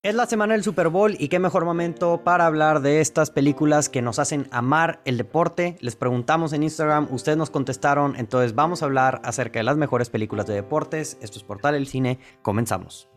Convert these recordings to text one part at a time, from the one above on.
Es la semana del Super Bowl y qué mejor momento para hablar de estas películas que nos hacen amar el deporte. Les preguntamos en Instagram, ustedes nos contestaron, entonces vamos a hablar acerca de las mejores películas de deportes. Esto es Portal el Cine, comenzamos.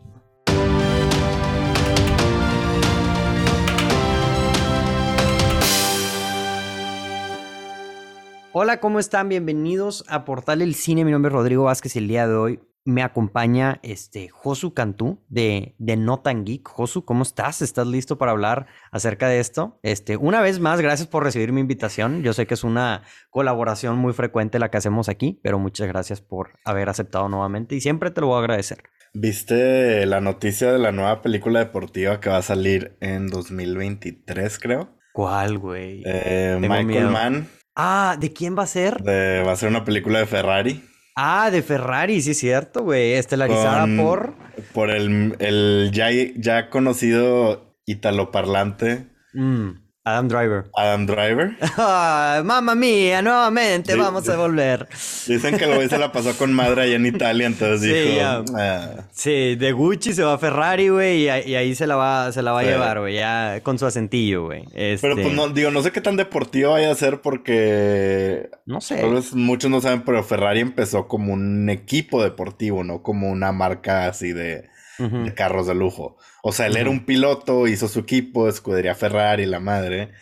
Hola, ¿cómo están? Bienvenidos a Portal el Cine. Mi nombre es Rodrigo Vázquez y el día de hoy me acompaña este Josu Cantú de, de Notan Geek. Josu, ¿cómo estás? ¿Estás listo para hablar acerca de esto? Este, una vez más, gracias por recibir mi invitación. Yo sé que es una colaboración muy frecuente la que hacemos aquí, pero muchas gracias por haber aceptado nuevamente y siempre te lo voy a agradecer. ¿Viste la noticia de la nueva película deportiva que va a salir en 2023, creo? ¿Cuál, güey? Eh, Michael Mann. Ah, ¿de quién va a ser? va a ser una película de Ferrari. Ah, de Ferrari, sí es cierto, güey. Estelarizada por. Por el, el ya, ya conocido italoparlante. Mm. Adam Driver. Adam Driver. mamma mía, nuevamente vamos a volver. Dicen que el güey se la pasó con madre allá en Italia, entonces sí, dijo. Ah". Sí, de Gucci se va a Ferrari, güey, y, ahí se la va, se la va a llevar, güey, ya con su acentillo, güey. Pero pues este no, digo, no sé qué tan deportivo vaya a ser porque. No sé. Tal vez muchos no saben, pero Ferrari empezó como un equipo deportivo, no como una marca así de de carros de lujo. O sea, él era un piloto, hizo su equipo, escudería Ferrari, la madre,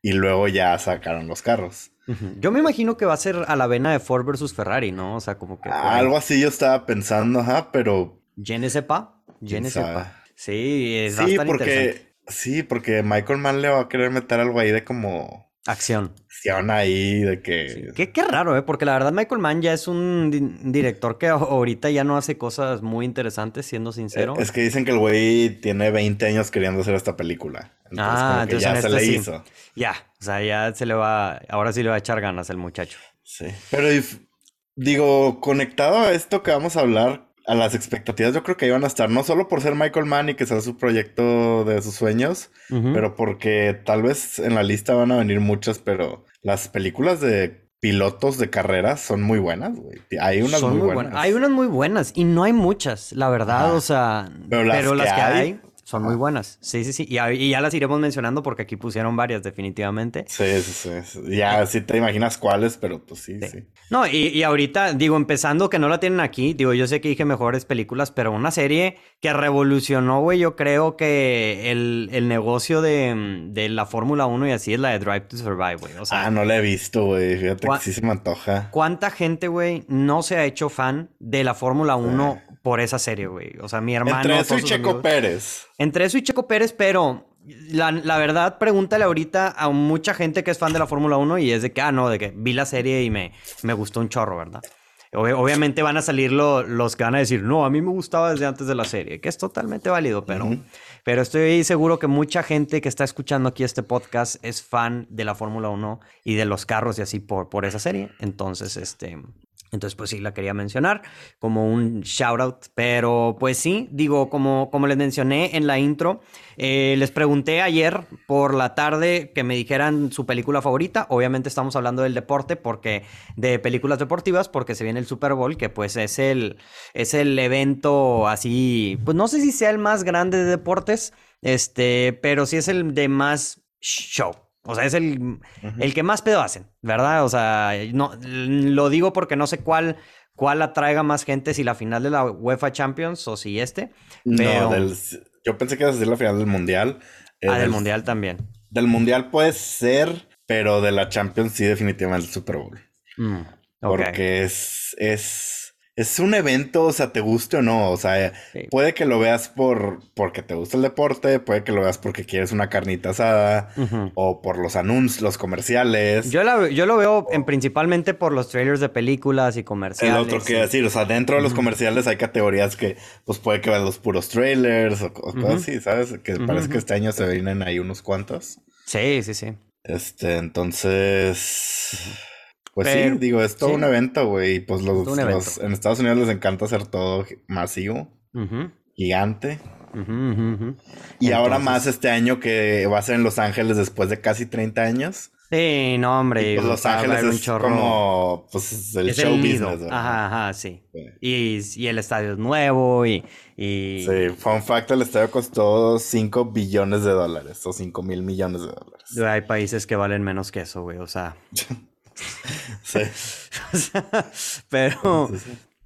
y luego ya sacaron los carros. Yo me imagino que va a ser a la vena de Ford versus Ferrari, ¿no? O sea, como que... Algo así yo estaba pensando, ajá, pero... Je ne sepa, je sepa. Sí, es sí, porque, Sí, porque Michael Mann le va a querer meter algo ahí de como Acción. Acción ahí de que... Qué, qué, raro, ¿eh? Porque la verdad Michael Mann ya es un director que ahorita ya no hace cosas muy interesantes, siendo sincero. Es que dicen que el güey tiene 20 años queriendo hacer esta película. Entonces, ah, como que ya se le hizo. Ya, o sea, ya se le va... Ahora sí le va a echar ganas el muchacho. Sí. Pero digo, conectado a esto que vamos a hablar, a las expectativas yo creo que iban a estar, no solo por ser Michael Mann y que sea su proyecto de sus sueños, pero porque tal vez en la lista van a venir muchas, pero las películas de pilotos de carreras son muy buenas, güey. Hay unas muy, buenas. Hay unas muy buenas y no hay muchas, la verdad, o sea, pero las, que, hay son muy buenas. Sí, sí, sí. Y, ya las iremos mencionando porque aquí pusieron varias, definitivamente. Sí, sí, sí. Ya sí te imaginas cuáles, pero pues sí, sí. No, y, ahorita, digo, empezando que no la tienen aquí, digo, yo sé que dije mejores películas, pero una serie que revolucionó, güey, yo creo que el, negocio de, la Fórmula 1 y así es la de Drive to Survive, güey. O sea, ah, no la he visto, güey. Fíjate que sí se me antoja. ¿Cuánta gente, güey, no se ha hecho fan de la Fórmula 1 por esa serie, güey? O sea, mi hermano. Entre eso y Checo Pérez. Entre eso y Checo Pérez, pero la, verdad, pregúntale ahorita a mucha gente que es fan de la Fórmula 1 y es de que, ah, no, de que vi la serie y me, me gustó un chorro, ¿verdad? obviamente van a salir los que van a decir, no, a mí me gustaba desde antes de la serie, que es totalmente válido, pero, pero estoy seguro que mucha gente que está escuchando aquí este podcast es fan de la Fórmula 1 y de los carros y así por, por esa serie. Entonces, este, entonces, pues sí, la quería mencionar como un shout out. Pero pues sí, digo, como, como les mencioné en la intro, eh, les pregunté ayer por la tarde que me dijeran su película favorita. Obviamente estamos hablando del deporte, porque de películas deportivas, porque se viene el Super Bowl, que pues es el, es el evento así, pues no sé si sea el más grande de deportes, este, pero sí es el de más show. O sea, es el, el que más pedo hacen, ¿verdad? O sea, no, lo digo porque no sé cuál, cuál atraiga más gente, si la final de la UEFA Champions o si este. No, yo pensé que iba a ser la final del Mundial. ah, del, Mundial también. Del Mundial puede ser, pero de la Champions sí definitivamente el Super Bowl. Mm, porque es, es es un evento, o sea, te guste o no, o sea, puede que lo veas por porque te gusta el deporte, puede que lo veas porque quieres una carnita asada o por los anuncios, los comerciales. Yo, yo lo veo en, principalmente por los trailers de películas y comerciales. El otro que decir, o sea, dentro de los comerciales hay categorías que pues puede que vean los puros trailers o, cosas así, ¿sabes? Que parece que este año se vienen ahí unos cuantos. Sí, sí, sí. Este, entonces... Pues sí, digo, es todo un evento, güey. Pues los, en Estados Unidos les encanta hacer todo masivo, gigante. y ahora más este año que va a ser en Los Ángeles después de casi 30 años. Sí, no, hombre. Pues Los Ángeles es como pues, el show business. Ajá, ajá, sí. Y, el estadio es nuevo y, y... Sí, fun fact, el estadio costó 5 billones de dólares o 5 mil millones de dólares. Hay países que valen menos que eso, güey, o sea... sí. pero,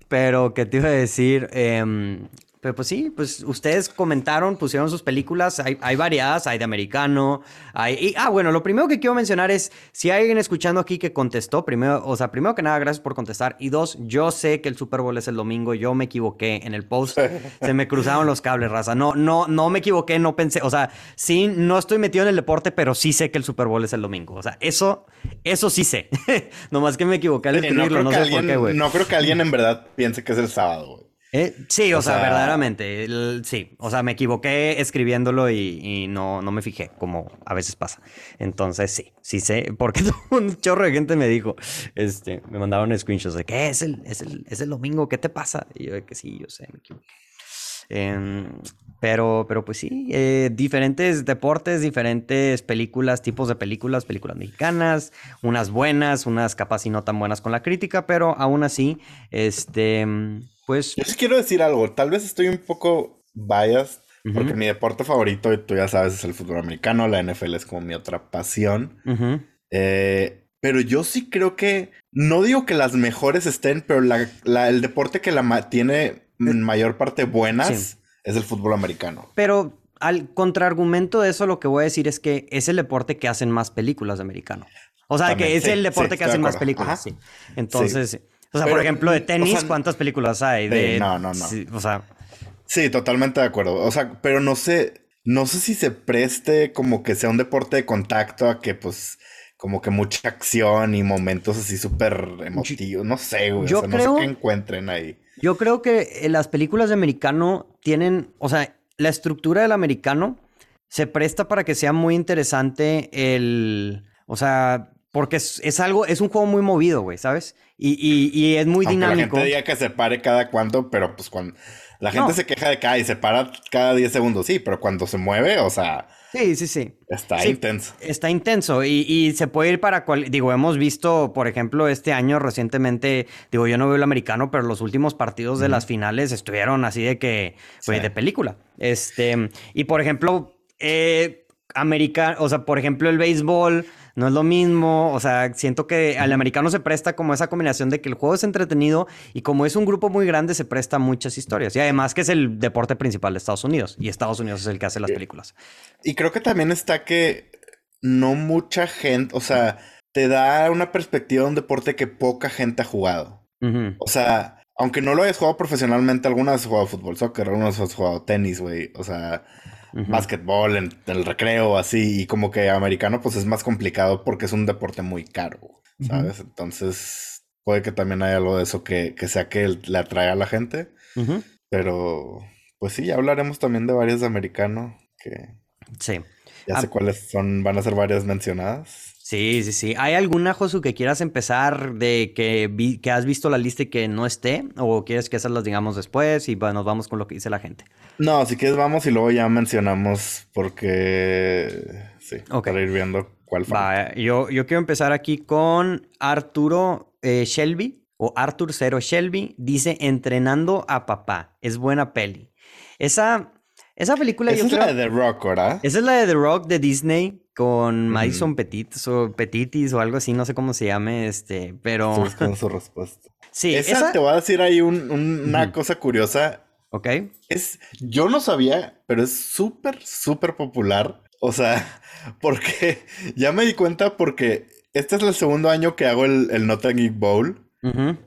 pero, ¿qué te iba a decir? Eh, pero pues sí, pues ustedes comentaron, pusieron sus películas, hay, hay variadas, hay de americano, hay... ah, bueno, lo primero que quiero mencionar es, si hay alguien escuchando aquí que contestó, primero, o sea, primero que nada, gracias por contestar, y dos, yo sé que el Super Bowl es el domingo, yo me equivoqué en el post, se me cruzaron los cables, raza, no, no, no me equivoqué, no pensé, o sea, sí, no estoy metido en el deporte, pero sí sé que el Super Bowl es el domingo, o sea, eso, eso sí sé, nomás que me equivoqué al escribirlo, no, sé por qué, güey. No creo que alguien en verdad piense que es el sábado, güey. Eh, sí, o, sea, verdaderamente, sí, o sea, me equivoqué escribiéndolo y, no, no me fijé, como a veces pasa. Entonces, sí, sí sé, porque un chorro de gente me dijo, este, me mandaron screenshots de que es el, es el, es el domingo, ¿qué te pasa? Y yo de que sí, yo sé, me equivoqué. Em, pero, pero pues sí, eh, diferentes deportes, diferentes películas, tipos de películas, películas mexicanas, unas buenas, unas capaz y no tan buenas con la crítica, pero aún así, este, pues... Yo sí quiero decir algo, tal vez estoy un poco biased, porque mi deporte favorito, y tú ya sabes, es el fútbol americano, la NFL es como mi otra pasión. Eh, pero yo sí creo que, no digo que las mejores estén, pero el deporte que la tiene en mayor parte buenas es el fútbol americano. Pero al contraargumento de eso, lo que voy a decir es que es el deporte que hacen más películas de americano. O sea, que es el deporte que hacen más películas, sí. Entonces, o sea, por ejemplo, de tenis, ¿cuántas películas hay? De, no, no, no. o sea. Sí, totalmente de acuerdo. O sea, pero no sé, no sé si se preste como que sea un deporte de contacto a que pues como que mucha acción y momentos así súper emotivos. No sé, güey. Yo creo, no sé qué encuentren ahí. Yo creo que las películas de americano tienen, o sea, la estructura del americano se presta para que sea muy interesante el, o sea, porque es, algo, es un juego muy movido, güey, ¿sabes? Y, y, es muy dinámico. La gente diga que se pare cada cuánto, pero pues cuando la gente se queja de cada y se para cada 10 segundos, sí, pero cuando se mueve, o sea, Sí, sí, sí. Está intenso. Está intenso y, se puede ir para cual. Digo, hemos visto, por ejemplo, este año recientemente, digo, yo no veo el americano, pero los últimos partidos de las finales estuvieron así de que, güey, de película. Este, y por ejemplo, eh, América, o sea, por ejemplo, el béisbol no es lo mismo. O sea, siento que al americano se presta como esa combinación de que el juego es entretenido y como es un grupo muy grande, se presta muchas historias. Y además que es el deporte principal de Estados Unidos y Estados Unidos es el que hace las películas. Y creo que también está que no mucha gente, o sea, te da una perspectiva de un deporte que poca gente ha jugado. O sea, aunque no lo hayas jugado profesionalmente, algunas has jugado fútbol, soccer, algunas has jugado tenis, güey. O sea, básquetbol, en, el recreo, así, y como que americano, pues es más complicado porque es un deporte muy caro, ¿sabes? Entonces, puede que también haya algo de eso que, que sea que le atrae a la gente, pero pues sí, ya hablaremos también de varios de americano que... Sí. Ya sé cuáles son, van a ser varias mencionadas. Sí, sí, sí. ¿Hay alguna, Josu, que quieras empezar de que, que has visto la lista y que no esté? ¿O quieres que esas las digamos después y nos vamos con lo que dice la gente? No, si quieres vamos y luego ya mencionamos porque... Sí, para ir viendo cuál fue. yo, yo quiero empezar aquí con Arturo eh, Shelby o Arthur Cero Shelby. Dice, entrenando a papá. Es buena peli. Esa, esa película... Esa es la de The Rock, ¿verdad? Esa es la de The Rock de Disney con Madison Petitis o Petitis o algo así, no sé cómo se llame, este, pero... su respuesta. Sí, esa, te voy a decir ahí una cosa curiosa. Ok. Es, yo no sabía, pero es súper, súper popular. O sea, porque ya me di cuenta porque este es el segundo año que hago el, el Nota Geek Bowl.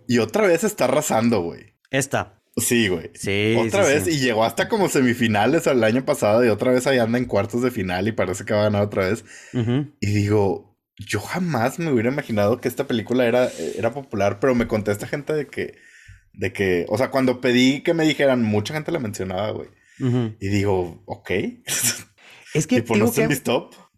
Y otra vez está arrasando, güey. Esta. Sí, güey. Sí. Otra vez, y llegó hasta como semifinales el año pasado, y otra vez ahí anda en cuartos de final y parece que va a ganar otra vez. Y digo, yo jamás me hubiera imaginado que esta película era, era popular, pero me contesta gente de que, de que, o sea, cuando pedí que me dijeran, mucha gente la mencionaba, güey. Y digo, ok. Es que. tipo, no que.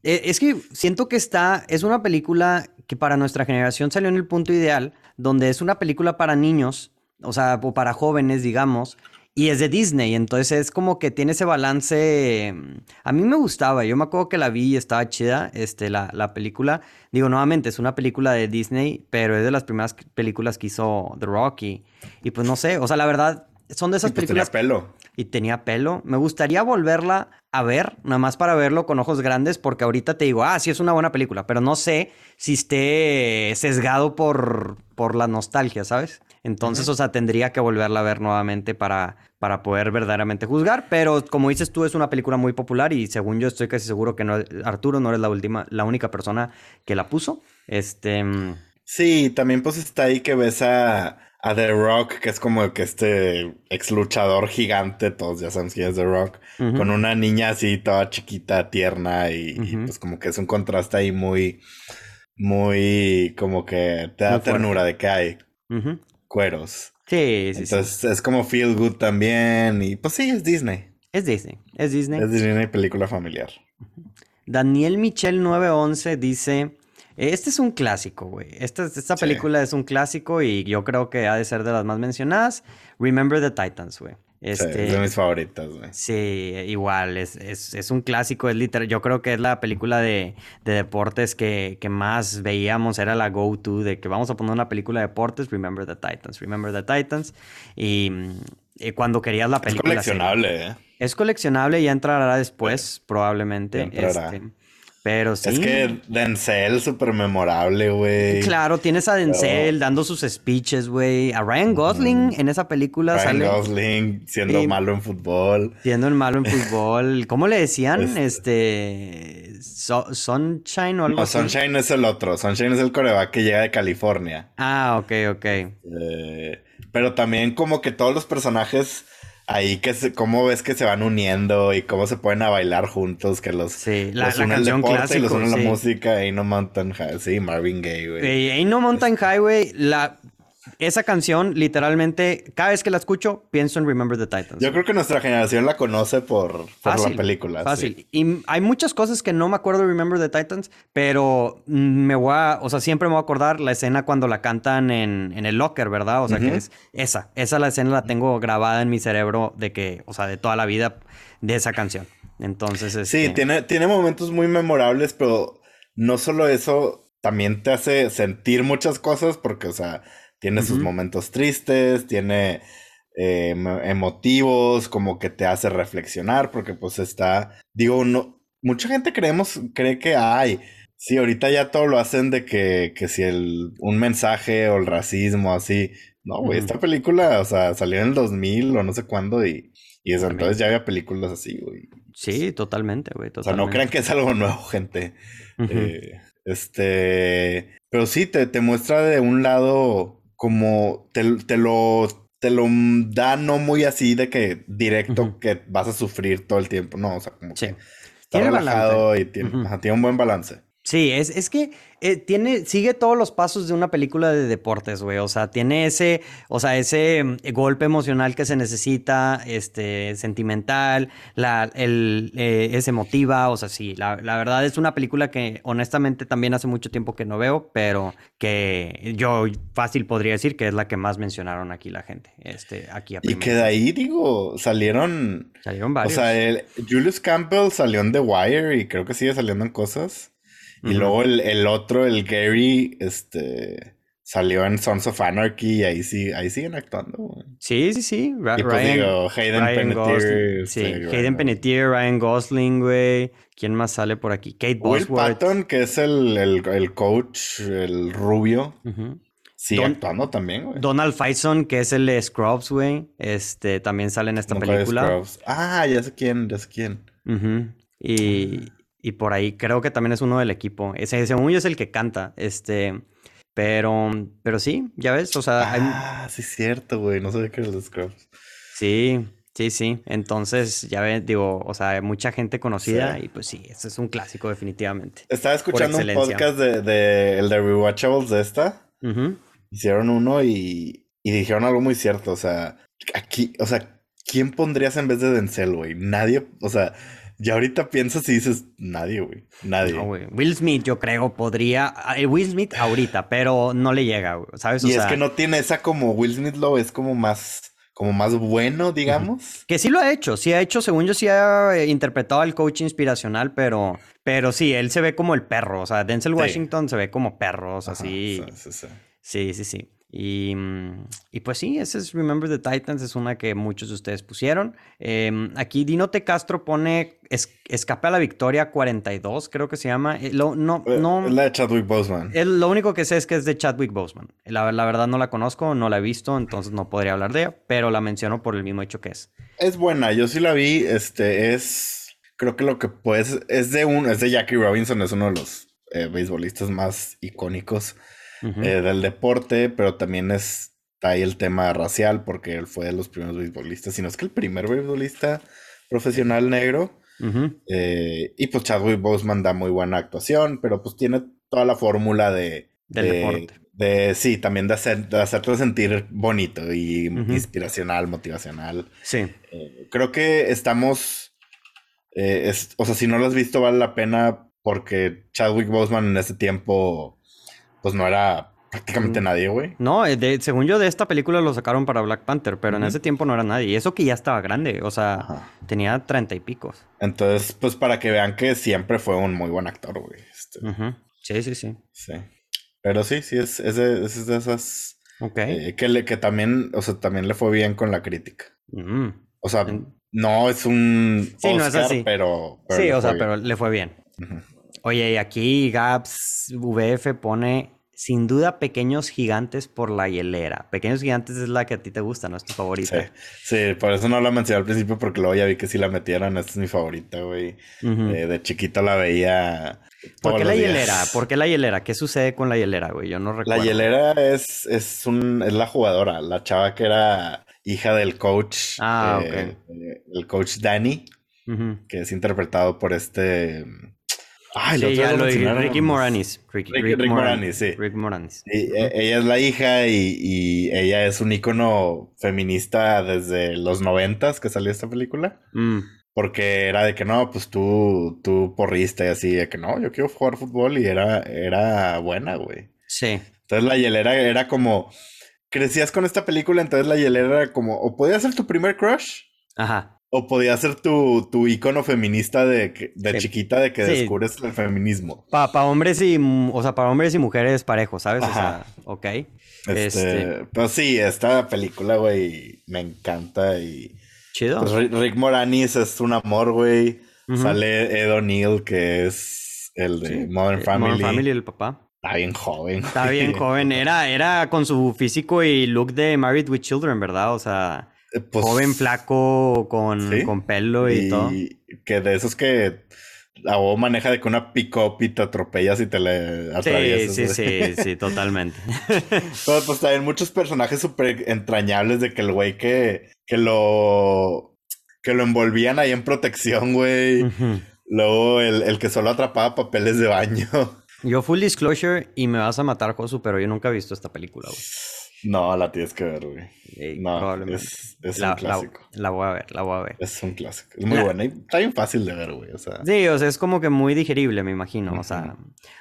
Eh, es que siento que está, es una película que para nuestra generación salió en el punto ideal, donde es una película para niños o sea, o para jóvenes, digamos, y es de Disney, entonces es como que tiene ese balance. Mm, a mí me gustaba, yo me acuerdo que la vi y estaba chida, este, la, la película. Digo, nuevamente, es una película de Disney, pero es de las primeras películas que hizo The Rocky. Y, pues no sé, o sea, la verdad, son de esas pues películas. Tenía pelo. Y tenía pelo. Me gustaría volverla a ver, nada más para verlo con ojos grandes, porque ahorita te digo, ah, sí es una buena película, pero no sé si esté sesgado por, por la nostalgia, ¿sabes? Entonces, o sea, tendría que volverla a ver nuevamente para, para poder verdaderamente juzgar. Pero como dices tú, es una película muy popular y según yo estoy casi seguro que no, Arturo no eres la última, la única persona que la puso. Este. Sí, también pues está ahí que ves a, a The Rock, que es como que este ex luchador gigante, todos ya sabemos quién es The Rock, con una niña así toda chiquita, tierna y, pues como que es un contraste ahí muy, muy como que te da ternura de que hay cueros. Sí, sí, Entonces es como Feel Good también. Y pues sí, es Disney. Es Disney. Es Disney. Es Disney película familiar. Daniel Michel 911 dice. Este es un clásico, güey. Esta, esta película es un clásico y yo creo que ha de ser de las más mencionadas. Remember the Titans, güey. Este, es de mis favoritas, güey. Sí, igual, es, es, un clásico, es literal. Yo creo que es la película de, deportes que, más veíamos, era la go-to de que vamos a poner una película de deportes, Remember the Titans, Remember the Titans. Y, cuando querías la película. Es coleccionable, ¿eh? Es coleccionable, y entrará después, probablemente. Este, pero sí. Es que Denzel, súper memorable, güey. Claro, tienes a Denzel dando sus speeches, güey. A Ryan Gosling en esa película Ryan Gosling siendo malo en fútbol. Siendo el malo en fútbol. ¿Cómo le decían? Este. Sunshine o algo no, Sunshine es el otro. Sunshine es el coreback que llega de California. Ah, ok, ok. Eh, pero también como que todos los personajes ahí que se, cómo ves que se van uniendo y cómo se pueden a bailar juntos, que los, sí, la, canción clásica, y los unen la música, Ain't No Mountain High, sí, Marvin Gaye, güey. Ain't No Mountain Highway, la esa canción, literalmente, cada vez que la escucho, pienso en Remember the Titans. Yo creo que nuestra generación la conoce por, la película. Fácil. Y hay muchas cosas que no me acuerdo de Remember the Titans, pero me voy a, o sea, siempre me voy a acordar la escena cuando la cantan en, el locker, ¿verdad? O sea, que es esa. Esa la escena la tengo grabada en mi cerebro de que, o sea, de toda la vida de esa canción. Entonces, es Sí, tiene, tiene momentos muy memorables, pero no solo eso, también te hace sentir muchas cosas porque, o sea tiene sus momentos tristes, tiene eh, emotivos, como que te hace reflexionar, porque pues está, digo, no, mucha gente creemos, cree que hay. Sí, ahorita ya todo lo hacen de que, que si el, un mensaje o el racismo, así. No, güey, esta película, o sea, salió en el 2000 o no sé cuándo y, y eso, entonces ya había películas así, güey. Sí, totalmente, güey. O sea, no crean que es algo nuevo, gente. Eh, este, pero sí, te, te muestra de un lado como te, lo te lo da no muy así de que directo que vas a sufrir todo el tiempo. No, o sea, como que está relajado y tiene, tiene, un buen balance. Sí, es, es que eh, tiene, sigue todos los pasos de una película de deportes, güey. O sea, tiene ese, o sea, ese mm, golpe emocional que se necesita, este, sentimental, la, el, eh, es emotiva. O sea, sí, la, verdad es una película que honestamente también hace mucho tiempo que no veo, pero que yo fácil podría decir que es la que más mencionaron aquí la gente. Este, aquí a y que de ahí, digo, salieron. Salieron varios. O sea, el, Julius Campbell salió en The Wire y creo que sigue saliendo en cosas. Y luego el, otro, el Gary, este salió en Sons of Anarchy y ahí sí, ahí siguen actuando. Sí, sí, sí. Pues Ryan, Hayden Panettiere. Sí, este, Hayden Panettiere, Ryan Gosling, güey. ¿Quién más sale por aquí? Kate Bosworth. Will Patton, que es el, el, coach, el rubio. Sí, actuando también, güey. Donald Faison, que es el de Scrubs, güey. Este, también sale en esta película. Ah, ya sé quién, ya sé quién. Y, y por ahí creo que también es uno del equipo. Ese, según yo es el que canta. Este. Pero, pero sí, ya ves, o sea. Ah, sí, es cierto, güey. No sabía que era el Scrubs. Sí, sí, sí. Entonces, ya ves, digo, o sea, mucha gente conocida y pues sí, este es un clásico, definitivamente. Estaba escuchando un podcast de, de, el de Rewatchables de esta. Hicieron uno y, y dijeron algo muy cierto. O sea, aquí, o sea, ¿quién pondrías en vez de Denzel, güey? Nadie, o sea y ahorita piensas y dices, nadie, güey. Nadie. No, güey. Will Smith, yo creo, podría. Eh, Will Smith ahorita, pero no le llega, güey. ¿Sabes? y es que no tiene esa como Will Smith lo es como más como más bueno, digamos. Que sí lo ha hecho, sí ha hecho, según yo sí ha eh, interpretado al coach inspiracional, pero, pero sí, él se ve como el perro, o sea, Denzel Washington se ve como perro, o sea, sí, sí, sí, sí, sí. Y, mm, y, pues sí, ese es Remember the Titans, es una que muchos de ustedes pusieron. Em, aquí Dino T. Castro pone Escape a la Victoria 42, creo que se llama. Eh, lo, no, eh, no, la de Chadwick Boseman. lo único que sé es que es de Chadwick Boseman. La, la, verdad no la conozco, no la he visto, entonces no podría hablar de ella, pero la menciono por el mismo hecho que es. Es buena, yo sí la vi, este es... Creo que lo que puedes... Es de un... Es de Jackie Robinson, es uno de los eh, beisbolistas más icónicos eh, del deporte, pero también está ahí el tema racial, porque él fue de los primeros beisbolistas, sino es que el primer beisbolista profesional negro. Eh, y pues Chadwick Boseman da muy buena actuación, pero pues tiene toda la fórmula de... Del deporte. De, sí, también de, hacer, de hacerte sentir bonito y inspiracional, motivacional. Sí. Eh, creo que estamos... o sea, si no lo has visto, vale la pena porque Chadwick Boseman en ese tiempo pues no era prácticamente mm. nadie, güey. No, eh, según yo de esta película lo sacaron para Black Panther, pero en ese tiempo no era nadie. Y eso que ya estaba grande, o sea, tenía treinta y picos. Entonces, pues para que vean que siempre fue un muy buen actor, güey. Este. Sí, sí, sí. Sí. Pero sí, sí, es, es, de, esas... Ok. Eh, que, le, que también, o sea, también le fue bien con la crítica. Mm. O sea, no es un sí, no es así. Pero, Sí, o sea, pero le fue bien. Oye, y aquí Gaps VF pone sin duda Pequeños Gigantes por la hielera. Pequeños Gigantes es la que a ti te gusta, ¿no? Es tu favorita. Sí, por eso no la mencioné al principio porque luego ya vi que sí la metieron. Esta es mi favorita, güey. Eh, de chiquito la veía. ¿Por qué la hielera? ¿Por qué la hielera? ¿Qué sucede con la hielera, güey? Yo no recuerdo. La hielera es, es, un, es la jugadora, la chava que era hija del coach. Ah, eh, eh, el coach Danny, que es interpretado por este. Ay, sí, ya lo, Ricky Moranis. Rick, Moranis, sí. Rick Moranis. E, ella es la hija y, ella es un icono feminista desde los noventas que salió esta película. Mm. Porque era de que no, pues tú, tú porriste y así, de que no, yo quiero jugar fútbol y era, era buena, güey. Sí. Entonces la hielera era como, crecías con esta película, entonces la hielera era como, o podía ser tu primer crush. Ajá. O podía ser tu, tu icono feminista de, de chiquita de que descubres el feminismo. Para hombres y, o sea, para hombres y mujeres parejos, ¿sabes? O sea, ok. Este, este... Pues sí, esta película, güey, me encanta y... Chido. Pues Rick Moranis es un amor, güey. Sale Ed O'Neill, que es el de Modern eh, Family. Modern Family, el papá. Está bien joven. Está bien joven. Era, era con su físico y look de Married with Children, ¿verdad? O sea... Eh, pues, Joven, flaco, con, con pelo y, todo. Que de esos que la voz maneja de que una pick-up y te atropellas y te le atraviesas. Sí, sí, sí, sí, totalmente. Pero pues también muchos personajes súper entrañables de que el güey que, que lo que lo envolvían ahí en protección, güey. Luego el, el, que solo atrapaba papeles de baño. Yo full disclosure y me vas a matar, Josu, pero yo nunca he visto esta película, güey. No, la tienes que ver, güey. no, es, es un clásico. La, voy a ver, la voy a ver. Es un clásico. Es muy buena y está bien fácil de ver, güey. O sea. Sí, o sea, es como que muy digerible, me imagino. O sea,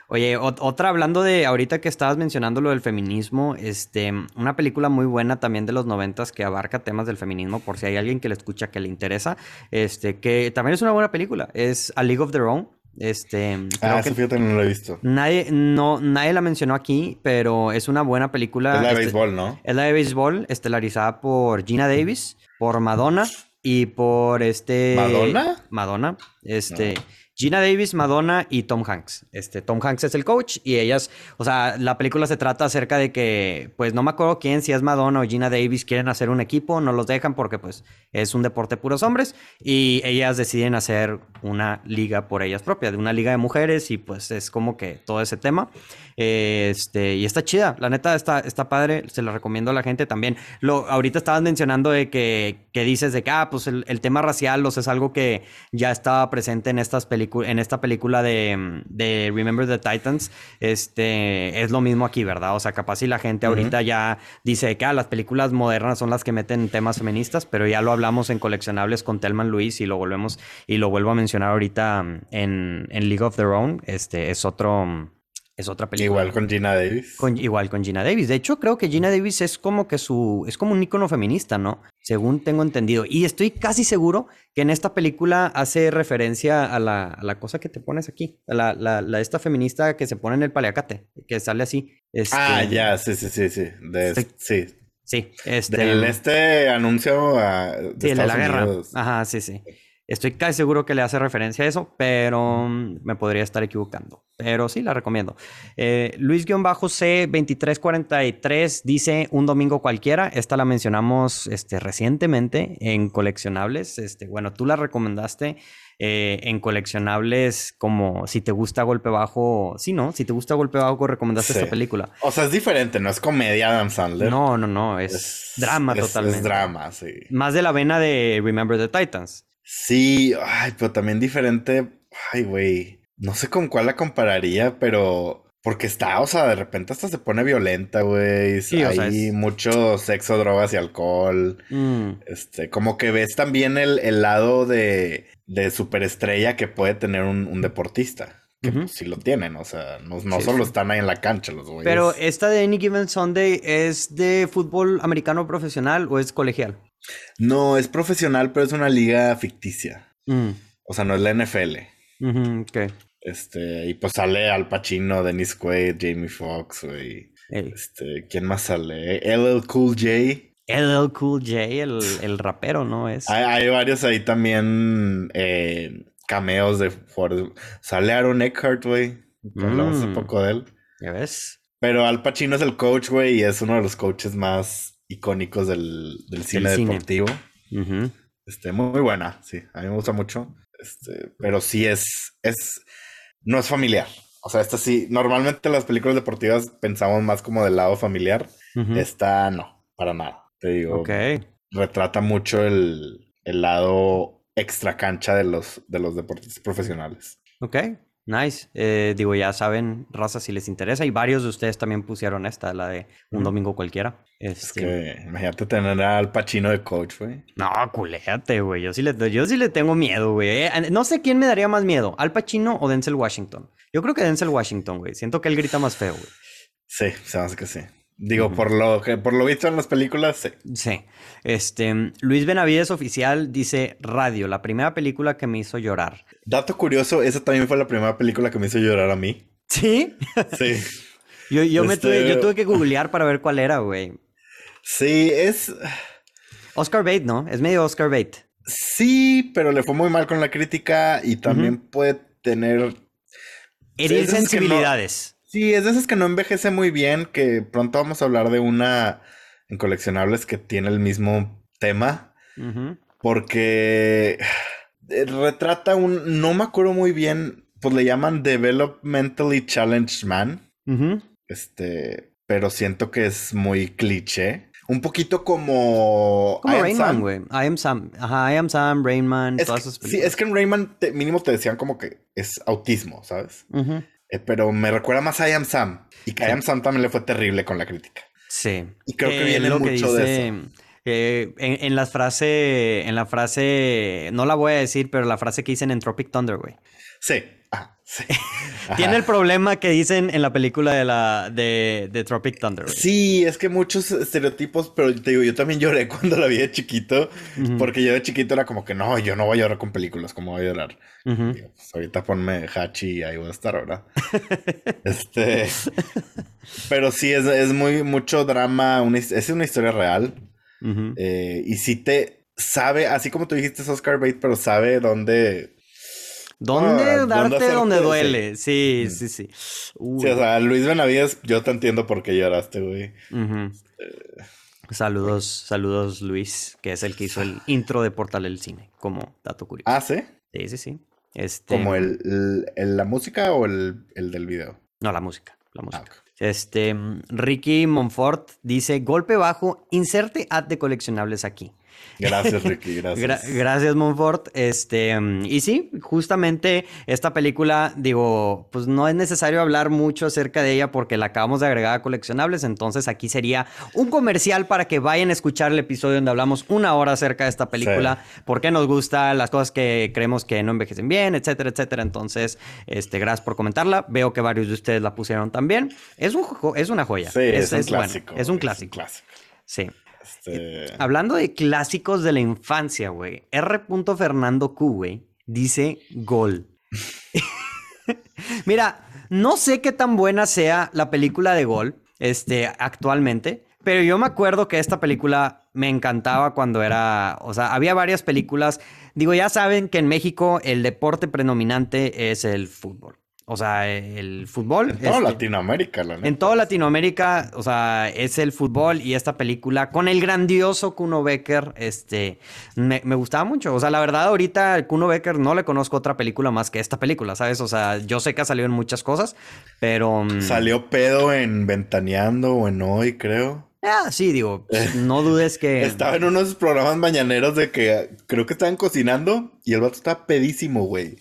oye, otra hablando de ahorita que estabas mencionando lo del feminismo, este, una película muy buena también de los noventas que abarca temas del feminismo, por si hay alguien que le escucha que le interesa, este, que también es una buena película. Es A League of Their Own. Este, ah, esa fíjate, no la he visto. Nadie, no, nadie la mencionó aquí, pero es una buena película. Es la de este, béisbol, ¿no? Es la de béisbol, estelarizada por Gina Davis, por Madonna y por este. ¿Madonna? Madonna. Este. Gina Davis, Madonna y Tom Hanks. Este, Tom Hanks es el coach y ellas, o sea, la película se trata acerca de que, pues no me acuerdo quién, si es Madonna o Gina Davis, quieren hacer un equipo, no los dejan porque pues es un deporte puros hombres y ellas deciden hacer una liga por ellas propias, de una liga de mujeres y pues es como que todo ese tema. Este, y está chida, la neta está, está padre, se la recomiendo a la gente también. Lo, ahorita estabas mencionando de que, que dices de que, ah, pues el, tema racial, o es algo que ya estaba presente en estas películas en esta película de, de, Remember the Titans, este, es lo mismo aquí, ¿verdad? O sea, capaz si la gente ahorita ya dice que ah, las películas modernas son las que meten temas feministas, pero ya lo hablamos en coleccionables con Telman Luis y lo volvemos y lo vuelvo a mencionar ahorita en, en League of Their Own. Este es otro es otra película. Igual con Gina Davis. igual con Gina Davis. De hecho, creo que Gina Davis es como que su. Es como un icono feminista, ¿no? Según tengo entendido. Y estoy casi seguro que en esta película hace referencia a la, cosa que te pones aquí, a la, la, esta feminista que se pone en el paliacate, que sale así. Este... Ah, ya, sí, sí, sí, sí. sí. Sí, este. este anuncio a, de, la guerra. Ajá, sí, sí. Estoy casi seguro que le hace referencia a eso, pero mm, me podría estar equivocando. Pero sí, la recomiendo. Eh, Luis-C2343 dice un domingo cualquiera. Esta la mencionamos este, recientemente en coleccionables. Este, bueno, tú la recomendaste eh, en coleccionables como si te gusta Golpe Bajo. Sí, ¿no? Si te gusta Golpe Bajo, recomendaste esta película. O sea, es diferente, no es comedia Adam Sandler. No, no, no. Es, drama totalmente. Es drama, sí. Más de la vena de Remember the Titans. Sí, ay, pero también diferente. Ay, güey. No sé con cuál la compararía, pero. Porque está, o sea, de repente hasta se pone violenta, güey. Sí, Hay mucho sexo, drogas y alcohol. Mm. Este, como que ves también el, el lado de, de, superestrella que puede tener un, deportista. Que pues, sí lo tienen, o sea, no, no solo están ahí en la cancha los güeyes. Pero esta de Any Given Sunday es de fútbol americano profesional o es colegial? No, es profesional, pero es una liga ficticia. Mm. O sea, no es la NFL. Este, y pues sale Al Pacino, Dennis Quaid, Jamie Foxx, güey. Este, ¿quién más sale? LL Cool J. LL Cool J, el, rapero, ¿no? Es. Hay, varios ahí también eh, cameos de Ford. Sale Aaron Eckhart, güey. Hablamos un mm. poco de él. ¿Ya ves? Pero Al Pacino es el coach, güey, y es uno de los coaches más icónicos del, cine deportivo. Este, muy buena, sí, a mí me gusta mucho. Este, pero sí es, es, no es familiar. O sea, esta sí, normalmente las películas deportivas pensamos más como del lado familiar. Esta no, para nada. Te digo, retrata mucho el, el lado extra cancha de los, de los deportistas profesionales. Ok, Nice. Eh, digo, ya saben, raza, si les interesa. Y varios de ustedes también pusieron esta, la de un domingo cualquiera. Es este que imagínate tener al Pachino de coach, güey. No, culéate, güey. Yo sí le, yo sí le tengo miedo, güey. Eh, no sé quién me daría más miedo, Al Pacino o Denzel Washington. Yo creo que Denzel Washington, güey. Siento que él grita más feo, güey. Sí, hace que sí. Digo, por lo que por lo visto en las películas, sí. Sí. Este, Luis Benavides oficial dice Radio, la primera película que me hizo llorar. Dato curioso, esa también fue la primera película que me hizo llorar a mí. ¿Sí? Sí. yo, me tuve, yo este tuve que googlear para ver cuál era, güey. Sí, es. Oscar Bate, ¿no? Es medio Oscar Bate. Sí, pero le fue muy mal con la crítica y también puede tener. Herir sensibilidades. Sí, es de esas que no envejece muy bien, que pronto vamos a hablar de una en coleccionables que tiene el mismo tema. Porque eh, retrata un, no me acuerdo muy bien, pues le llaman Developmentally Challenged Man. Este, pero siento que es muy cliché. Un poquito como. Como Rainman, güey. I am Sam. Ajá, I am Sam, Rainman, todas esas películas. Sí, es que en Rainman mínimo te decían como que es autismo, ¿sabes? Eh, pero me recuerda más a I Am Sam. Y que a I Am Sam también le fue terrible con la crítica. Sí. Y creo que viene mucho de eso. en, en, la frase, en la frase, no la voy a decir, pero la frase que dicen en Tropic Thunder, güey. Sí. Sí. Tiene el problema que dicen en la película de la de, de Tropic Thunder. Sí, es que muchos estereotipos, pero te digo, yo también lloré cuando la vi de chiquito, porque yo de chiquito era como que no, yo no voy a llorar con películas, ¿cómo voy a llorar? Pues, ahorita ponme Hachi y ahí voy a estar, ¿verdad? este, pero sí, es, es, muy mucho drama, es una historia real. Eh, y sí te sabe, así como tú dijiste, es Oscar Bate, pero sabe dónde ¿Dónde ah, darte donde duele? Sí, sí, sí. Sí, o sea, Luis Benavides, yo te entiendo por qué lloraste, güey. Saludos, saludos Luis, que es el que hizo el intro de Portal del Cine, como dato curioso. Ah, ¿sí? Sí, sí, sí. Este... ¿Como el, la música o el, del video? No, la música, la música. Ah, este, Ricky Monfort dice, golpe bajo, inserte ad de coleccionables aquí. Gracias, Ricky, gracias. gracias, Monfort. Este, y sí, justamente esta película, digo, pues no es necesario hablar mucho acerca de ella porque la acabamos de agregar a coleccionables. Entonces aquí sería un comercial para que vayan a escuchar el episodio donde hablamos una hora acerca de esta película, por qué nos gusta, las cosas que creemos que no envejecen bien, etcétera, etcétera. Entonces, este, gracias por comentarla. Veo que varios de ustedes la pusieron también. Es, un, es una joya. Sí, es, un clásico. es un clásico. Sí. Este... Hablando de clásicos de la infancia, güey. R. Fernando Q, dice gol. Mira, no sé qué tan buena sea la película de gol este, actualmente, pero yo me acuerdo que esta película me encantaba cuando era, o sea, había varias películas. Digo, ya saben que en México el deporte predominante es el fútbol. O sea, el fútbol. En toda este, Latinoamérica, la neta. En toda Latinoamérica, o sea, es el fútbol y esta película con el grandioso Kuno Becker, este, me, gustaba mucho. O sea, la verdad, ahorita Kuno Becker no le conozco otra película más que esta película, ¿sabes? O sea, yo sé que ha salido en muchas cosas, pero. Mm, Salió pedo en Ventaneando o en Hoy, creo. Ah, sí, digo, no dudes que. Estaba en unos programas mañaneros de que creo que estaban cocinando y el vato está pedísimo, güey.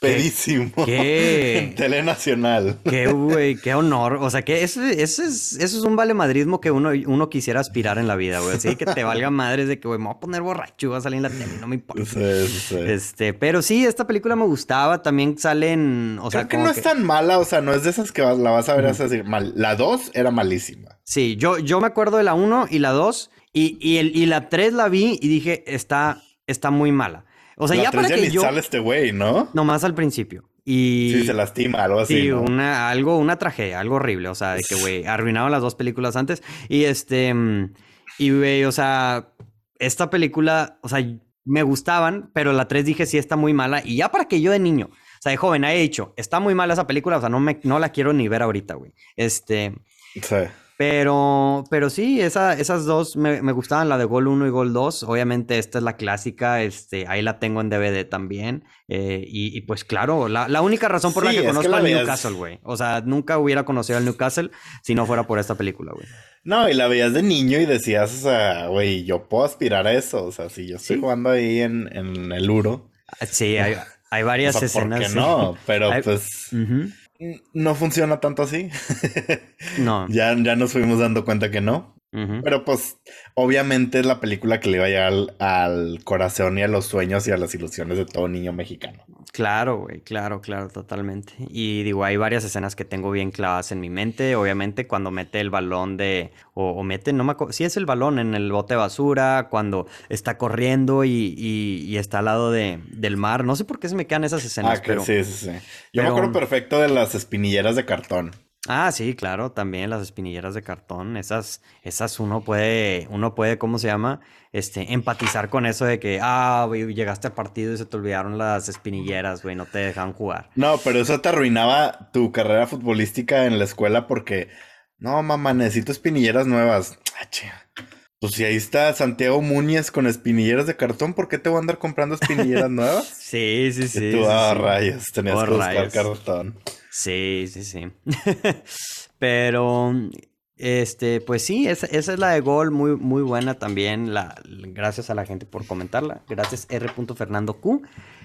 Pedísimo. ¿Qué? en Telenacional. Qué, güey, qué honor. O sea, que eso, es, eso es un valemadrismo que uno, uno quisiera aspirar en la vida, güey. Así que te valga madres de que, güey, me voy a poner borracho y voy a salir en la tele, no me importa. Sí, sí. Este, pero sí, esta película me gustaba. También salen, o sea, Creo que no es tan mala, o sea, no es de esas que la vas a ver, vas a decir, mal. La 2 era malísima. Sí, yo, yo me acuerdo de la 1 y la 2 y, y, el, y la 3 la vi y dije, está, está muy mala. O sea, ya para que yo... sale este güey, ¿no? Nomás al principio. Y... Sí, se lastima, algo así. Sí, una, algo, una tragedia, algo horrible. O sea, de que, güey, arruinaron las dos películas antes. Y este... Y, güey, o sea, esta película, o sea, me gustaban, pero la 3 dije sí está muy mala. Y ya para que yo de niño, o sea, de joven, haya dicho, está muy mala esa película, o sea, no, me, no la quiero ni ver ahorita, güey. Este... Sí. Pero, pero sí, esa, esas dos me, me, gustaban, la de Gol 1 y Gol 2. Obviamente esta es la clásica, este, ahí la tengo en DVD también. Eh, y, y, pues claro, la, la única razón por la que conozco al Newcastle, güey. O sea, nunca hubiera conocido al Newcastle si no fuera por esta película, güey. No, y la veías de niño y decías, o sea, güey, yo puedo aspirar a eso. O sea, si yo estoy jugando ahí en, en el Uro. Ah, sí, hay, hay varias o sea, escenas. ¿Por qué no? Pero pues... No funciona tanto así. no. ya, ya nos fuimos dando cuenta que no. Pero pues obviamente es la película que le va a llegar al, corazón y a los sueños y a las ilusiones de todo niño mexicano. Claro, güey, claro, claro, totalmente. Y digo, hay varias escenas que tengo bien clavadas en mi mente. Obviamente cuando mete el balón de, o, mete, no me acuerdo, sí es el balón en el bote de basura, cuando está corriendo y, y, está al lado de, del mar. No sé por qué se me quedan esas escenas. Ah, pero, sí, sí, sí. Yo me acuerdo perfecto de las espinilleras de cartón. Ah, sí, claro, también las espinilleras de cartón, esas, esas uno puede, uno puede, ¿cómo se llama? Este, empatizar con eso de que, ah, llegaste al partido y se te olvidaron las espinilleras, güey, no te dejan jugar. No, pero eso te arruinaba tu carrera futbolística en la escuela porque, no, mamá, necesito espinilleras nuevas. Ah, pues si ahí está Santiago Muñez con espinilleras de cartón, ¿por qué te voy a andar comprando espinilleras nuevas? sí, sí, sí. Y tú, ah, rayos, tenías que buscar cartón. Sí, sí, sí. Pero, este, pues sí, esa, es la de Gol, muy, muy buena también. La, gracias a la gente por comentarla. Gracias R. Fernando Q.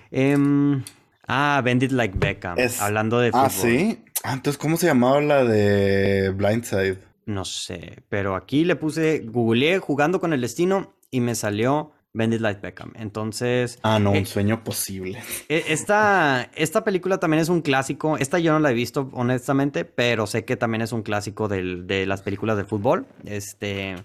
Em, ah, Bendit Like Beckham. Hablando de ah, fútbol. Ah, sí. entonces, ¿cómo se llamaba la de Blindside? No sé, pero aquí le puse, googleé jugando con el destino y me salió Bendit Light Beckham. Entonces. Ah, no, un eh, sueño posible. E, esta, esta película también es un clásico. Esta yo no la he visto, honestamente, pero sé que también es un clásico de las películas de fútbol. Este.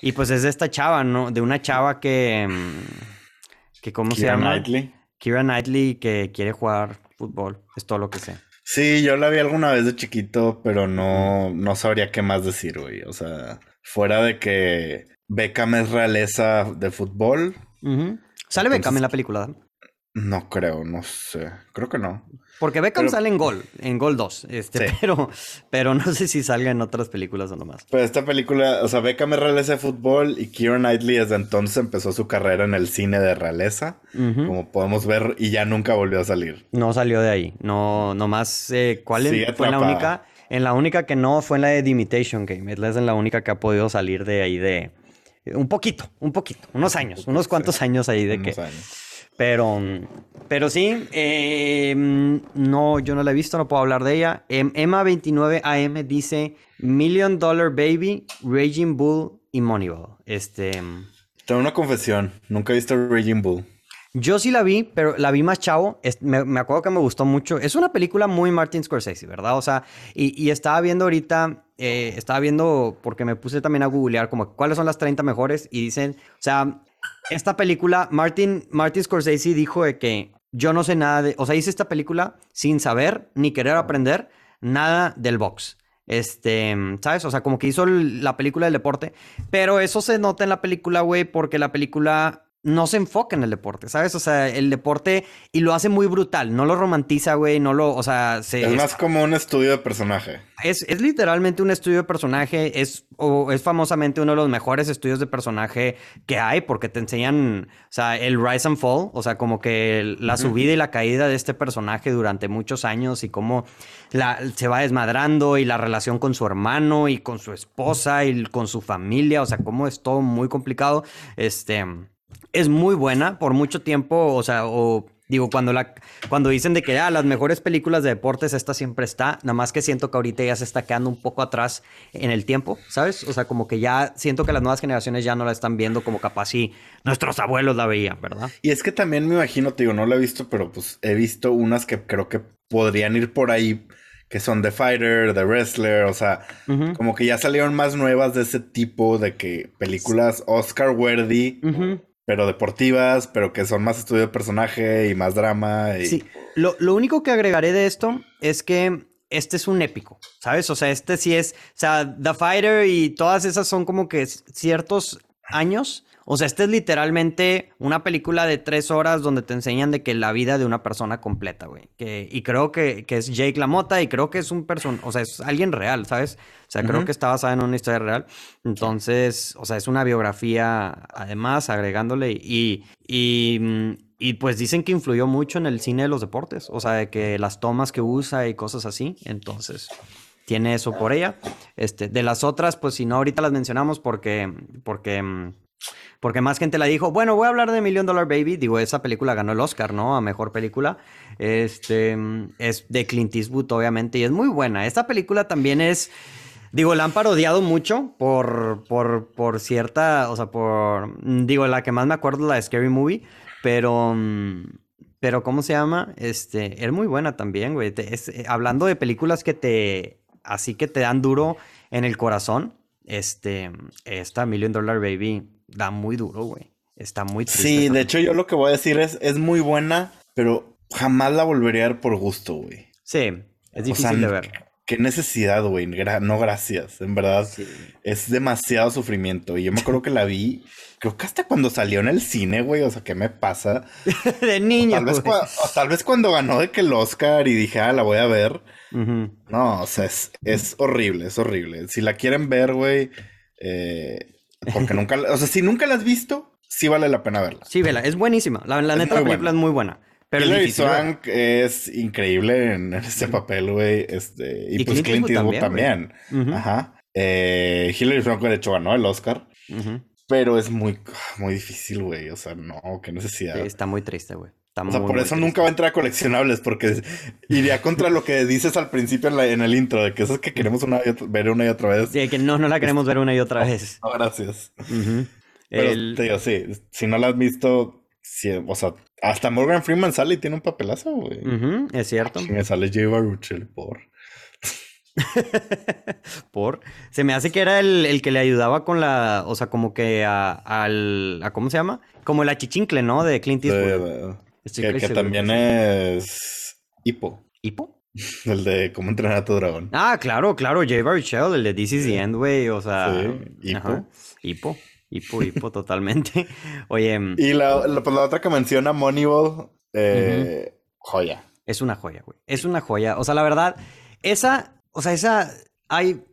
Y pues es de esta chava, ¿no? De una chava que. Mm, que ¿Cómo se llama? Knightley. Kira Knightley que quiere jugar fútbol. Es todo lo que sé. Sí, yo la vi alguna vez de chiquito, pero no, no sabría qué más decir, güey. O sea, fuera de que Beckham es realeza de fútbol. ¿Sale Beckham en la película? No creo, no sé. Creo que no. Porque Beckham sale en Gol, en Gol 2. Este, pero, pero no sé si salga en otras películas o nomás. Pero esta película, o sea, Beckham es realeza de fútbol y Keira Knightley desde entonces empezó su carrera en el cine de realeza, como podemos ver, y ya nunca volvió a salir. No salió de ahí. No, nomás, eh, ¿cuál fue la única? En la única que no fue en la de The Imitation Game. Es la única que ha podido salir de ahí de un poquito, un poquito, unos años, unos cuantos años ahí de que... Pero, pero sí, em, no, yo no la he visto, no puedo hablar de ella. Em, Emma29AM dice Million Dollar Baby, Raging Bull y Moneyball. Este... Tengo una confesión, nunca he visto Raging Bull. Yo sí la vi, pero la vi más chavo. me, acuerdo que me gustó mucho. Es una película muy Martin Scorsese, ¿verdad? O sea, y, estaba viendo ahorita, eh, estaba viendo, porque me puse también a googlear como cuáles son las 30 mejores y dicen, o sea, esta película, Martin, Martin Scorsese dijo de que yo no sé nada de, o sea, hice esta película sin saber ni querer aprender nada del box. Este, ¿sabes? O sea, como que hizo la película del deporte. Pero eso se nota en la película, güey, porque la película no se enfoca en el deporte, ¿sabes? O sea, el deporte y lo hace muy brutal, no lo romantiza, güey, no lo, o sea, se, es más como un estudio de personaje. Es, es literalmente un estudio de personaje, es, o es famosamente uno de los mejores estudios de personaje que hay, porque te enseñan, o sea, el rise and fall, o sea, como que la subida y la caída de este personaje durante muchos años y cómo la, se va desmadrando y la relación con su hermano y con su esposa y con su familia, o sea, cómo es todo muy complicado, este es muy buena por mucho tiempo, o sea, o digo, cuando, la, cuando dicen de que ah, las mejores películas de deportes, esta siempre está, nada más que siento que ahorita ya se está quedando un poco atrás en el tiempo, ¿sabes? O sea, como que ya siento que las nuevas generaciones ya no la están viendo como capaz si nuestros abuelos la veían, ¿verdad? Y es que también me imagino, te digo, no la he visto, pero pues he visto unas que creo que podrían ir por ahí que son The Fighter, The Wrestler, o sea, como que ya salieron más nuevas de ese tipo de que películas Oscar worthy pero deportivas, pero que son más estudio de personaje y más drama. Y... Sí, lo, lo, único que agregaré de esto es que este es un épico, ¿sabes? O sea, este sí es, o sea, The Fighter y todas esas son como que ciertos años o sea, esta es literalmente una película de tres horas donde te enseñan de que la vida de una persona completa, güey. Que, y creo que, que, es Jake LaMotta y creo que es un person, o sea, es alguien real, ¿sabes? O sea, creo que está basada en una historia real. Entonces, o sea, es una biografía, además, agregándole y, y, y pues dicen que influyó mucho en el cine de los deportes. O sea, de que las tomas que usa y cosas así. Entonces tiene eso por ella. Este, de las otras, pues si no, ahorita las mencionamos porque, porque porque más gente la dijo, bueno, voy a hablar de Million Dollar Baby. Digo, esa película ganó el Oscar, ¿no? A mejor película. Este es de Clint Eastwood, obviamente, y es muy buena. Esta película también es. Digo, la han parodiado mucho por, por, por cierta, o sea, por, digo, la que más me acuerdo es la de Scary Movie, pero, pero, ¿cómo se llama? Este, es muy buena también, güey. Eh, hablando de películas que te, así que te dan duro en el corazón, este, esta Million Dollar Baby da muy duro, güey. Está muy triste. Sí, de hecho yo lo que voy a decir es, es muy buena, pero jamás la volvería a ver por gusto, güey. Sí, es difícil de ver. Qué necesidad, güey. no, gracias. En verdad, es demasiado sufrimiento. Y yo me acuerdo que la vi, creo que hasta cuando salió en el cine, güey. O sea, ¿qué me pasa? de niño. tal, vez tal, vez cuando ganó de que el Oscar y dije, ah, la voy a ver. No, o sea, es, es horrible, es horrible. Si la quieren ver, güey, eh, porque nunca, o sea, si nunca la has visto, sí vale la pena verla. Sí, vela, es buenísima. La, neta, la película es muy buena. Pero Hilary Swank es increíble en ese papel, güey. Este, y, pues Clint, Eastwood también. Ajá. Eh, Hilary Swank, de hecho, ganó el Oscar. Pero es muy, muy difícil, güey. O sea, no, qué necesidad. está muy triste, güey. O sea, por eso nunca va a entrar a coleccionables, porque iría contra lo que dices al principio en, el intro, de que eso es que queremos una ver una y otra vez. Sí, que no, no la queremos ver una y otra vez. No, gracias. Pero te digo, sí, si no la has visto, o sea, hasta Morgan Freeman sale y tiene un papelazo, güey. es cierto. Me sale Jay Baruchel por. por. Se me hace que era el, que le ayudaba con la. O sea, como que a, al. A, ¿Cómo se llama? Como el achichincle, ¿no? De Clint Eastwood. Que, también es. Hippo. ¿Hippo? El de cómo entrenar a tu dragón. Ah, claro, claro. Jay Baruchel, el de This is the End, güey. O sea. Sí. Hippo. Hippo. Hipo, hipo, totalmente. Oye. Mm, y la, pues la, otra que menciona, Moneyball, eh, joya. Es una joya, güey. Es una joya. O sea, la verdad, esa, o sea, esa, hay,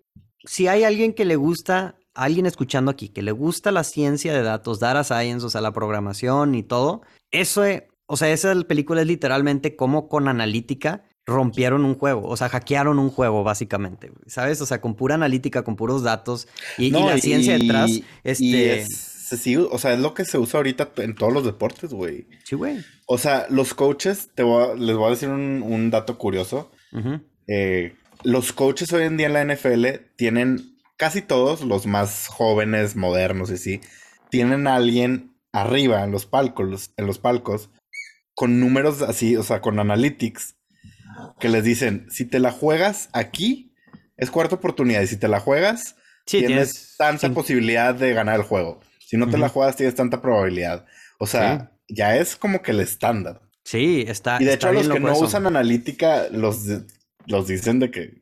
si hay alguien que le gusta, alguien escuchando aquí, que le gusta la ciencia de datos, data science, o sea, la programación y todo, eso, o sea, esa película es literalmente como con analítica rompieron un juego, o sea, hackearon un juego básicamente, ¿sabes? O sea, con pura analítica, con puros datos y, la ciencia detrás, este... o sea, es lo que se usa ahorita en todos los deportes, güey. Sí, güey. O sea, los coaches, te les voy a decir un, dato curioso. Eh, los coaches hoy en día en la NFL tienen, casi todos, los más jóvenes, modernos y así, tienen a alguien arriba en los palcos, en los palcos, con números así, o sea, con analytics, que les dicen, si te la juegas aquí, es cuarta oportunidad, y si te la juegas, tienes, tanta posibilidad de ganar el juego. Si no te la juegas, tienes tanta probabilidad. O sea, ya es como que el estándar. Sí, está. Y de hecho, los que no usan analítica los, los dicen de que.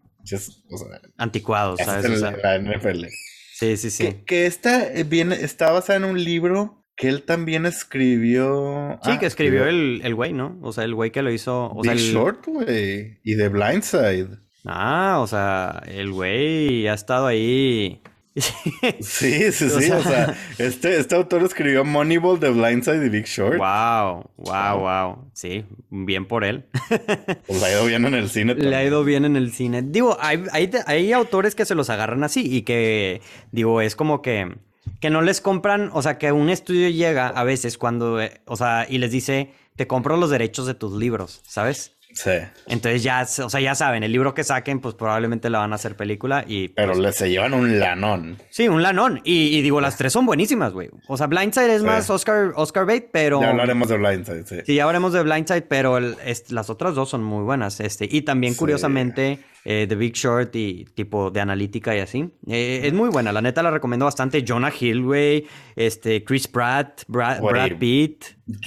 Anticuados, ¿sabes? la NFL. Sí, sí, sí. Que, que esta eh, viene, está basada en un libro que él también escribió. Sí, que ah, escribió el, el güey, ¿no? O sea, el güey que lo hizo. O Big sea, Short, güey. Y The Blindside. Ah, o sea, el güey ha estado ahí Sí, sí, sí. O sea, este, este autor escribió Moneyball, The Blindside y Big Short. Wow, wow, wow. Sí, bien por él. Pues le ha ido bien en el cine. Le ha ido bien en el cine. Digo, hay, hay, hay autores que se los agarran así y que, digo, es como que, que no les compran, o sea, que un estudio llega a veces cuando, eh, o sea, y les dice, te compro los derechos de tus libros, ¿sabes? Sí. Entonces ya, o sea, ya saben, el libro que saquen, pues probablemente la van a hacer película y... Pero pues, se llevan un lanón. Sí, un lanón. Y, digo, las tres son buenísimas, güey. O sea, Blindside es más Oscar, Oscar Bate, pero... Ya hablaremos de Blindside, sí. Sí, ya hablaremos de Blindside, pero las otras dos son muy buenas. Este, y también, curiosamente, eh, The Big Short y tipo de analítica y así. Eh, es muy buena, la neta la recomiendo bastante. Jonah Hill, güey. Este, Chris Pratt, Brad, Brad Pitt.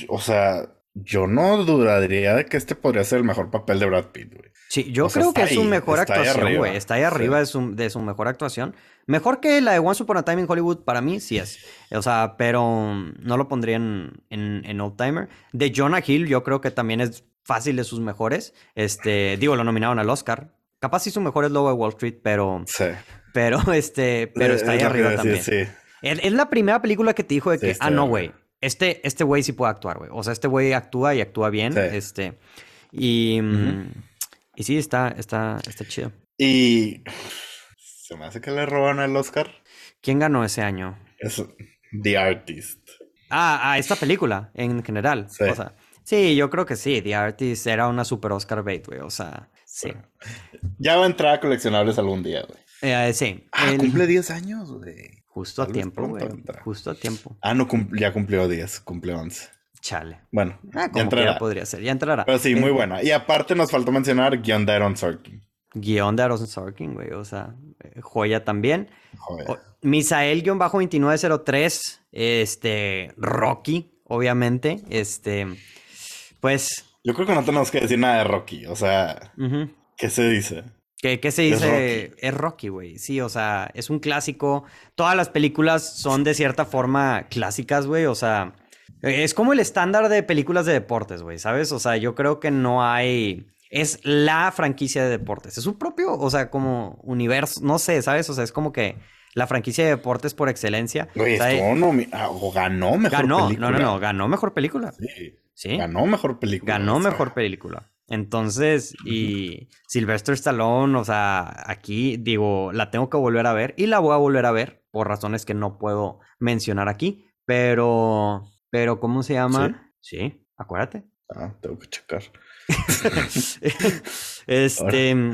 O sea yo no dudaría de que este podría ser el mejor papel de Brad Pitt, güey. Sí, yo creo que es su mejor actuación, güey. Está ahí arriba de, su, de, su, mejor actuación. Mejor que la de Once Upon a Time in Hollywood, para mí sí es. O sea, pero no lo pondría en, en, Old Timer. De Jonah Hill, yo creo que también es fácil de sus mejores. Este, digo, lo nominaron al Oscar. Capaz sí su mejor es Lobo de Wall Street, pero. Sí. Pero, este, pero está ahí arriba también. Sí. Es, la primera película que te dijo de que, ah, no, güey este, este güey sí puede actuar, güey. O sea, este güey actúa y actúa bien. Este. Y. Mm, y sí, está, está, está chido. Y. Se me hace que le roban el Oscar. ¿Quién ganó ese año? Es The Artist. Ah, a esta película, en general. Sí. O sea, sí, yo creo que sí. The Artist era una super Oscar bait, güey. O sea, sí. Ya va a entrar a coleccionables algún día, güey. Eh, sí. Ah, cumple 10 años, güey. Justo a tiempo, güey. Justo a tiempo. Ah, no, ya cumplió 10, cumplió 11. Chale. Bueno, ah, ya entrará. podría ser, ya entrará. Pero sí, muy eh, buena. Y aparte nos faltó mencionar guion de Aaron Sorkin. Guión de Aaron Sorkin, güey. O sea, eh, joya también. Joya. Misael-2903, este, Rocky, obviamente. Este, pues... Yo creo que no tenemos que decir nada de Rocky. O sea, ¿qué se dice? ¿Qué, se dice? Es Rocky, güey. Sí, o sea, es un clásico. Todas las películas son de cierta forma clásicas, güey. O sea, es como el estándar de películas de deportes, güey, ¿sabes? O sea, yo creo que no hay... Es la franquicia de deportes. Es un propio, o sea, como universo, no sé, ¿sabes? O sea, es como que la franquicia de deportes por excelencia. Güey, ah, o, ganó mejor ganó, película. No, no, no, ganó mejor película. Sí. ¿Sí? Ganó mejor película. Ganó mejor película. Entonces, y Sylvester Stallone, o sea, aquí digo, la tengo que volver a ver y la voy a volver a ver por razones que no puedo mencionar aquí, pero, pero, ¿cómo se llama? Sí, acuérdate. Ah, tengo que checar. este,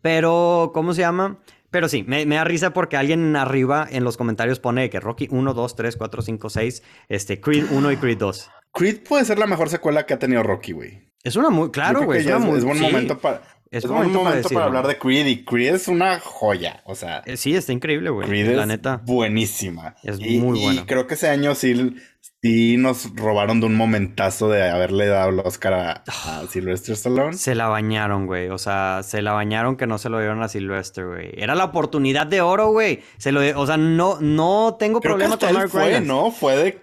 pero, ¿cómo se llama? Pero sí, me, da risa porque alguien arriba en los comentarios pone que Rocky 1, 2, 3, 4, 5, 6, este, Creed 1 y Creed 2. Creed puede ser la mejor secuela que ha tenido Rocky, güey. Es una muy, claro, güey. Es, es, buen momento para. Es, buen momento, para, hablar de Creed y Creed es una joya, o sea. Eh, sí, está increíble, güey. Creed la es neta. buenísima. Es muy buena. Y creo que ese año sí, sí nos robaron de un momentazo de haberle dado el Oscar a, a Sylvester Stallone. Se la bañaron, güey. O sea, se la bañaron que no se lo dieron a Sylvester, güey. Era la oportunidad de oro, güey. Se lo, o sea, no, no tengo problema con Mark fue, ¿no? Fue de.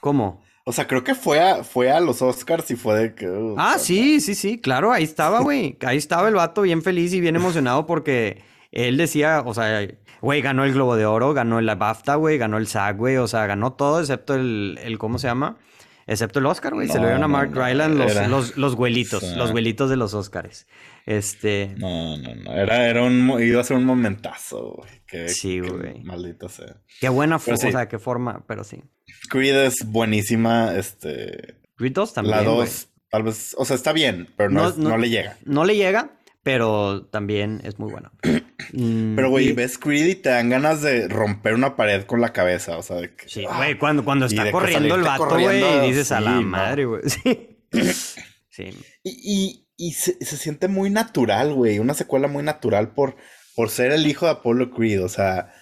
¿Cómo? O sea, creo que fue a, fue a los Oscars y fue de que. Uh, ah, sí, sí, sí, claro, ahí estaba, güey. Ahí estaba el vato bien feliz y bien emocionado porque él decía, o sea, güey, ganó el Globo de Oro, ganó el BAFTA, güey, ganó el SAG, güey, o sea, ganó todo excepto el, el ¿cómo se llama? Excepto el Oscar, güey. se lo dieron a Mark Ryland los, los, los, güelitos, los güelitos de los Oscars. Este. No, no, no. Era, era un, iba a ser un momentazo, güey. sí, güey. Maldito sea. Qué buena forma, o sea, qué forma, pero sí. Creed es buenísima, este... Creed 2 también, La 2, tal vez, o sea, está bien, pero no, no, le llega. No le llega, pero también es muy buena. Mm, Pero, güey, ves Creed y te dan ganas de romper una pared con la cabeza, o sea, de que, Sí, ah, güey, cuando, cuando está corriendo el vato, güey, dices a la madre, güey. Sí. Y, y, se, siente muy natural, güey, una secuela muy natural por, por ser el hijo de Apollo Creed, o sea,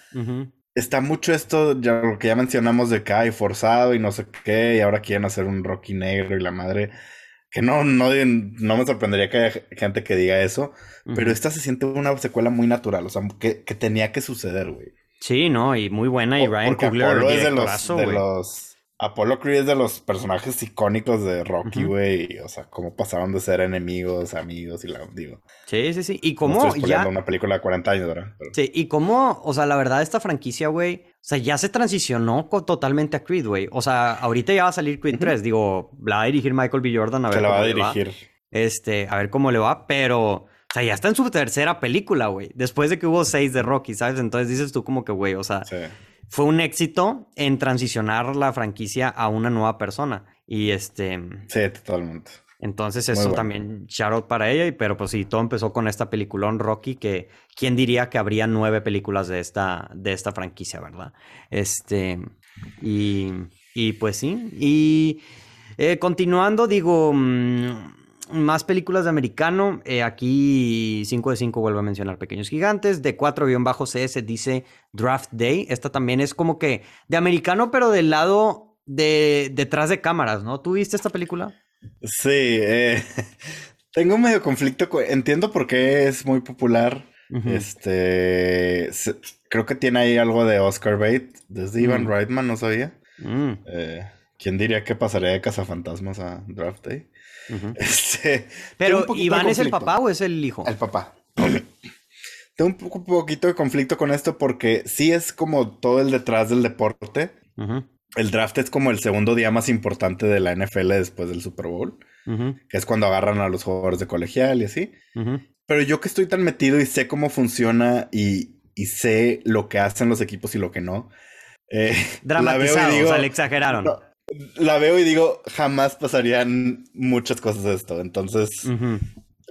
está mucho esto, ya lo que ya mencionamos de que hay forzado y no sé qué, y ahora quieren hacer un Rocky negro y la madre. Que no, no, no me sorprendería que haya gente que diga eso, pero esta se siente una secuela muy natural, o sea, que, que tenía que suceder, güey. Sí, no, y muy buena, y Ryan Coogler es de los, de los Apollo Creed es de los personajes icónicos de Rocky, güey. O sea, cómo pasaron de ser enemigos, amigos y la digo. Sí, sí, sí. Y cómo ya. una película de 40 años, ¿verdad? Sí, y cómo, o sea, la verdad, esta franquicia, güey. O sea, ya se transicionó totalmente a Creed, güey. O sea, ahorita ya va a salir Creed 3. Digo, la va a dirigir Michael B. Jordan a ver. Se la va a dirigir. Este, a ver cómo le va, pero. O sea, ya está en su tercera película, güey. Después de que hubo seis de Rocky, ¿sabes? Entonces dices tú como que, güey, o sea, sí fue un éxito en transicionar la franquicia a una nueva persona. Y este. Sí, totalmente. Entonces, eso también shout para ella. Pero pues sí, todo empezó con esta peliculón Rocky, que quién diría que habría nueve películas de esta, de esta franquicia, ¿verdad? Este. Y. Y pues sí. Y. Eh, continuando, digo. Mm, más películas de americano. Eh, aquí 5 de 5 vuelvo a mencionar Pequeños Gigantes. De 4-CS dice Draft Day. Esta también es como que de americano, pero del lado de detrás de cámaras, ¿no? ¿Tú viste esta película? Sí, eh, tengo medio conflicto. Entiendo por qué es muy popular. Este creo que tiene ahí algo de Oscar Bate. Desde Ivan mm. Reitman, no sabía. Mm. Eh, ¿Quién diría que pasaría de Cazafantasmas a Draft Day? este, Pero, ¿Iván es el papá o es el hijo? El papá. tengo un poco, poquito de conflicto con esto porque sí es como todo el detrás del deporte. El draft es como el segundo día más importante de la NFL después del Super Bowl, que es cuando agarran a los jugadores de colegial y así. Pero yo que estoy tan metido y sé cómo funciona y, sé lo que hacen los equipos y lo que no. Eh, Dramatizado, o sea, le exageraron la veo y digo, jamás pasarían muchas cosas de esto. Entonces,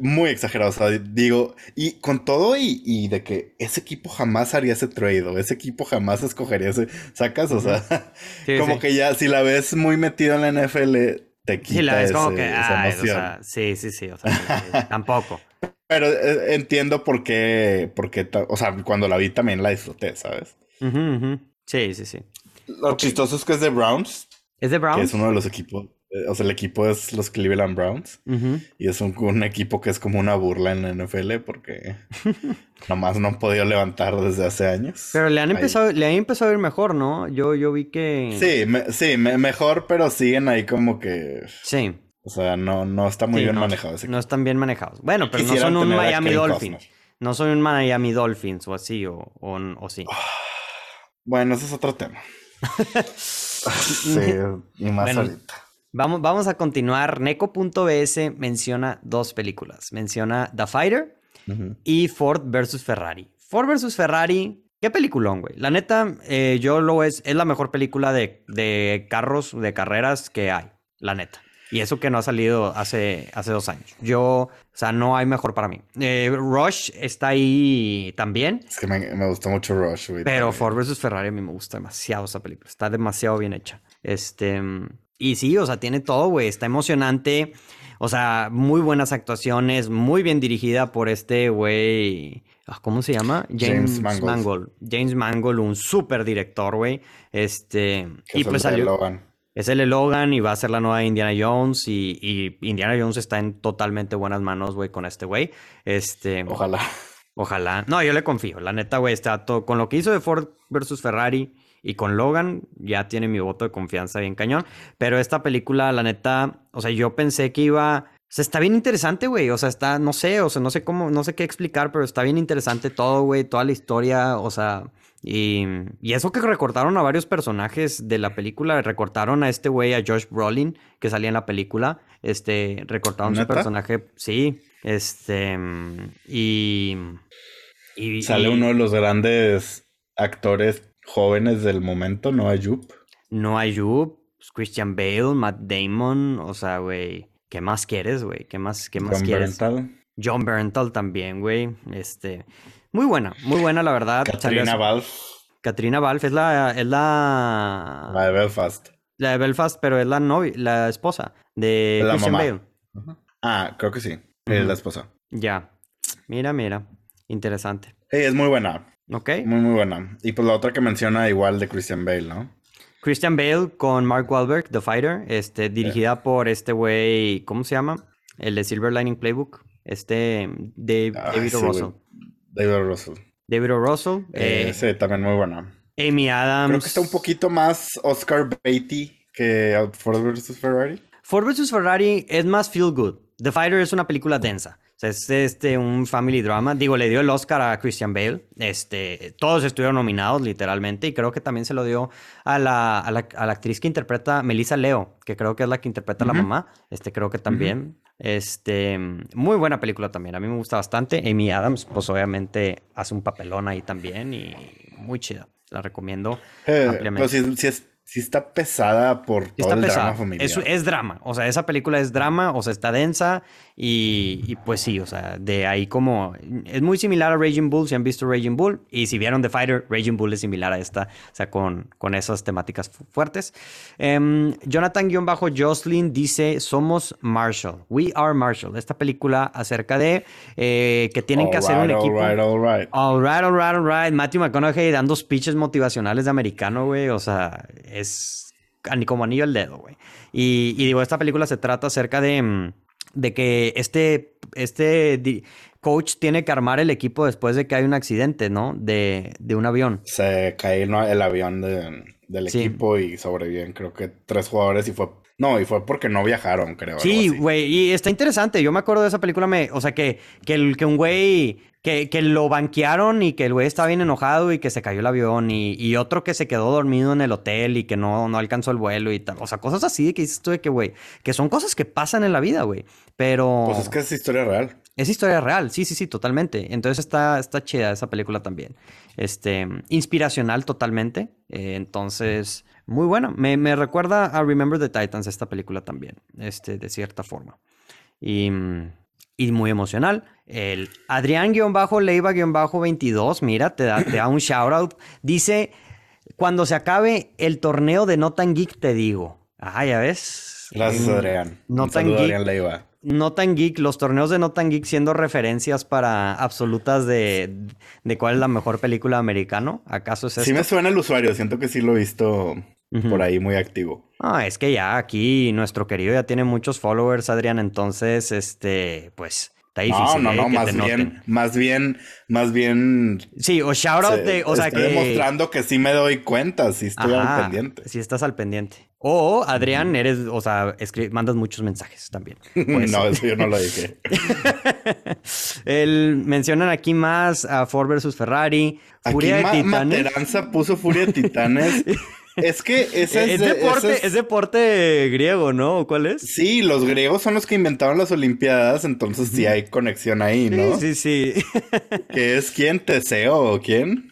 muy exagerado. O sea, digo, y con todo y, de que ese equipo jamás haría ese trade o ese equipo jamás escogería ese. ¿Sacas? O sea, como que ya, si la ves muy metido en la NFL, te quita sí, la ves como que, sí, sí, sí. O sea, tampoco. Pero eh, entiendo por qué, por qué, o sea, cuando la vi también la disfruté, ¿sabes? Sí, sí, sí. Lo chistoso es que es de Browns. ¿Es de Browns? Que es uno de los equipos. Eh, o sea, el equipo es los Cleveland Browns. Y es un, equipo que es como una burla en la NFL porque nomás no han podido levantar desde hace años. Pero le han empezado, le han empezado a ir mejor, ¿no? Yo, yo vi que. Sí, sí, mejor, pero siguen ahí como que. Sí. O sea, no, no está muy bien manejado No están bien manejados. Bueno, pero no son un Miami Dolphins. No son un Miami Dolphins o así, o, o, sí. Bueno, ese es otro tema. sí, y más ahorita. Vamos, vamos a continuar. Neko.bs menciona dos películas. Menciona The Fighter y Ford versus Ferrari. Ford versus Ferrari, qué peliculón, güey. La neta, eh, yo lo es, es la mejor película de, de carros, de carreras que hay. La neta. Y eso que no ha salido hace, hace dos años. Yo, o sea, no hay mejor para mí. Eh, Rush está ahí también. Es que me, me gustó mucho Rush, güey. Pero Ford vs. Ferrari a mí me gusta demasiado esa película. Está demasiado bien hecha. Este. Y sí, o sea, tiene todo, güey. Está emocionante. O sea, muy buenas actuaciones. Muy bien dirigida por este güey. Ah, ¿Cómo se llama? James, Mangold. James Mangold, un súper director, güey. Este. y pues salió es el Logan y va a ser la nueva Indiana Jones y, Indiana Jones está en totalmente buenas manos, güey, con este güey. Este, ojalá. Ojalá. No, yo le confío. La neta, güey, está todo con lo que hizo de Ford versus Ferrari y con Logan ya tiene mi voto de confianza bien cañón. Pero esta película, la neta, o sea, yo pensé que iba o sea, está bien interesante, güey. O sea, está, no sé, o sea, no sé cómo, no sé qué explicar, pero está bien interesante todo, güey, toda la historia, o sea, y, y, eso que recortaron a varios personajes de la película, recortaron a este güey, a Josh Brolin, que salía en la película, este, recortaron su personaje, sí, este, y, y Sale uno de los grandes actores jóvenes del momento, no Ayub. No Ayub, Christian Bale, Matt Damon, o sea, güey, ¿qué más quieres, güey? ¿Qué más, qué más John quieres? John Berntal también, güey, este... Muy buena, muy buena, la verdad. Katrina Balf. Katrina Balf es la, es la. La de Belfast. La de Belfast, pero es la novia, la esposa de La Christian mamá. Bale. Ah, creo que sí. Es la esposa. Ya. Mira, mira. Interesante. Hey, es muy buena. ¿Ok? Muy, muy buena. Y pues la otra que menciona igual de Christian Bale, ¿no? Christian Bale con Mark Wahlberg, The Fighter, este, dirigida por este güey, ¿cómo se llama? El de Silver Lining Playbook, este, Dave- Ay, David sí, O. güey. David O. Russell. David O. Russell, Eh, eh, sí, también muy buena. Amy Adams. Creo que está un poquito más Oscar Beatty que Ford vs. Ferrari. Ford vs. Ferrari es más feel good. The Fighter es una película densa. O sea, es este, un family drama. Digo, le dio el Oscar a Christian Bale. Este, todos estuvieron nominados, literalmente. Y creo que también se lo dio a la, a la, a la actriz que interpreta Melissa Leo, que creo que es la que interpreta a la mamá. Este, creo que también. Este, muy buena película también. A mí me gusta bastante. Amy Adams, pues obviamente hace un papelón ahí también. Y muy chida. La recomiendo. Eh, Ampliamente. pero sí, sí es- sí está pesada por todo Está el pesada. drama familiar. Es, es drama. O sea, esa película es drama, o sea, está densa. Y, y pues sí, o sea, de ahí como. Es muy similar a Raging Bull, si han visto Raging Bull. Y si vieron The Fighter, Raging Bull es similar a esta. O sea, con, con esas temáticas fu- fuertes. Em, Jonathan-Jocelyn dice: Somos Marshall. We are Marshall. Esta película acerca de eh, que tienen que hacer un equipo. alright. All right, all right, all right. Matthew McConaughey dando speeches motivacionales de americano, güey. O sea, es ani- como anillo al dedo, güey. Y, y digo, esta película se trata acerca de, mm, de que este, este coach tiene que armar el equipo después de que hay un accidente, ¿no? De, de un avión. Se cae el avión de- del Sí. equipo y sobreviven, creo que tres jugadores y fue. No, y fue porque no viajaron, creo. Sí, güey, y está interesante. Yo me acuerdo de esa película, me, o sea, que, que, el, que un güey, que, que lo banquearon y que el güey estaba bien enojado y que se cayó el avión y, y otro que se quedó dormido en el hotel y que no, no alcanzó el vuelo y tal. O sea, cosas así de que dices tú de que, güey, que son cosas que pasan en la vida, güey. Pero Pues es que es historia real. es historia real, sí, sí, sí, totalmente. Entonces está, está chida esa película también. Este, inspiracional totalmente. Eh, entonces, muy buena. Me, me recuerda a Remember the Titans esta película también, este, de cierta forma. Y, y muy emocional. El Adrián-Leiva-22, mira, te da, te da un shout out. Dice, cuando se acabe el torneo de No Tan Geek, te digo. Ah, ya ves. Gracias, Adrián. No Un tan saludo, geek. Adrián Leiva. No tan geek, los torneos de No tan geek siendo referencias para absolutas de, de cuál es la mejor película americano. ¿Acaso es esto? Sí me suena el usuario, siento que sí lo he visto por ahí muy activo. Ah, es que ya aquí nuestro querido ya tiene muchos followers, Adrián, entonces, este, pues, está difícil. no, no, ¿eh? no, más bien, más bien, más bien. Sí, o shout out se- de, o sea estoy que... demostrando que sí me doy cuenta, sí estoy Ajá, al pendiente. Sí, estás al pendiente. O, Adrián, eres, o sea, mandas muchos mensajes también. Puede no, eso yo no lo dije. El, mencionan aquí más a Ford versus Ferrari, Aquí Furia de Ma- Titanes. Materanza puso Furia de Titanes. es que esa Es, es, de- deporte, esa es- es deporte griego, ¿no? ¿O ¿Cuál es? Sí, los griegos son los que inventaron las Olimpiadas, entonces sí hay conexión ahí, ¿no? Sí, sí, sí. ¿Qué es quién? ¿Teseo o quién?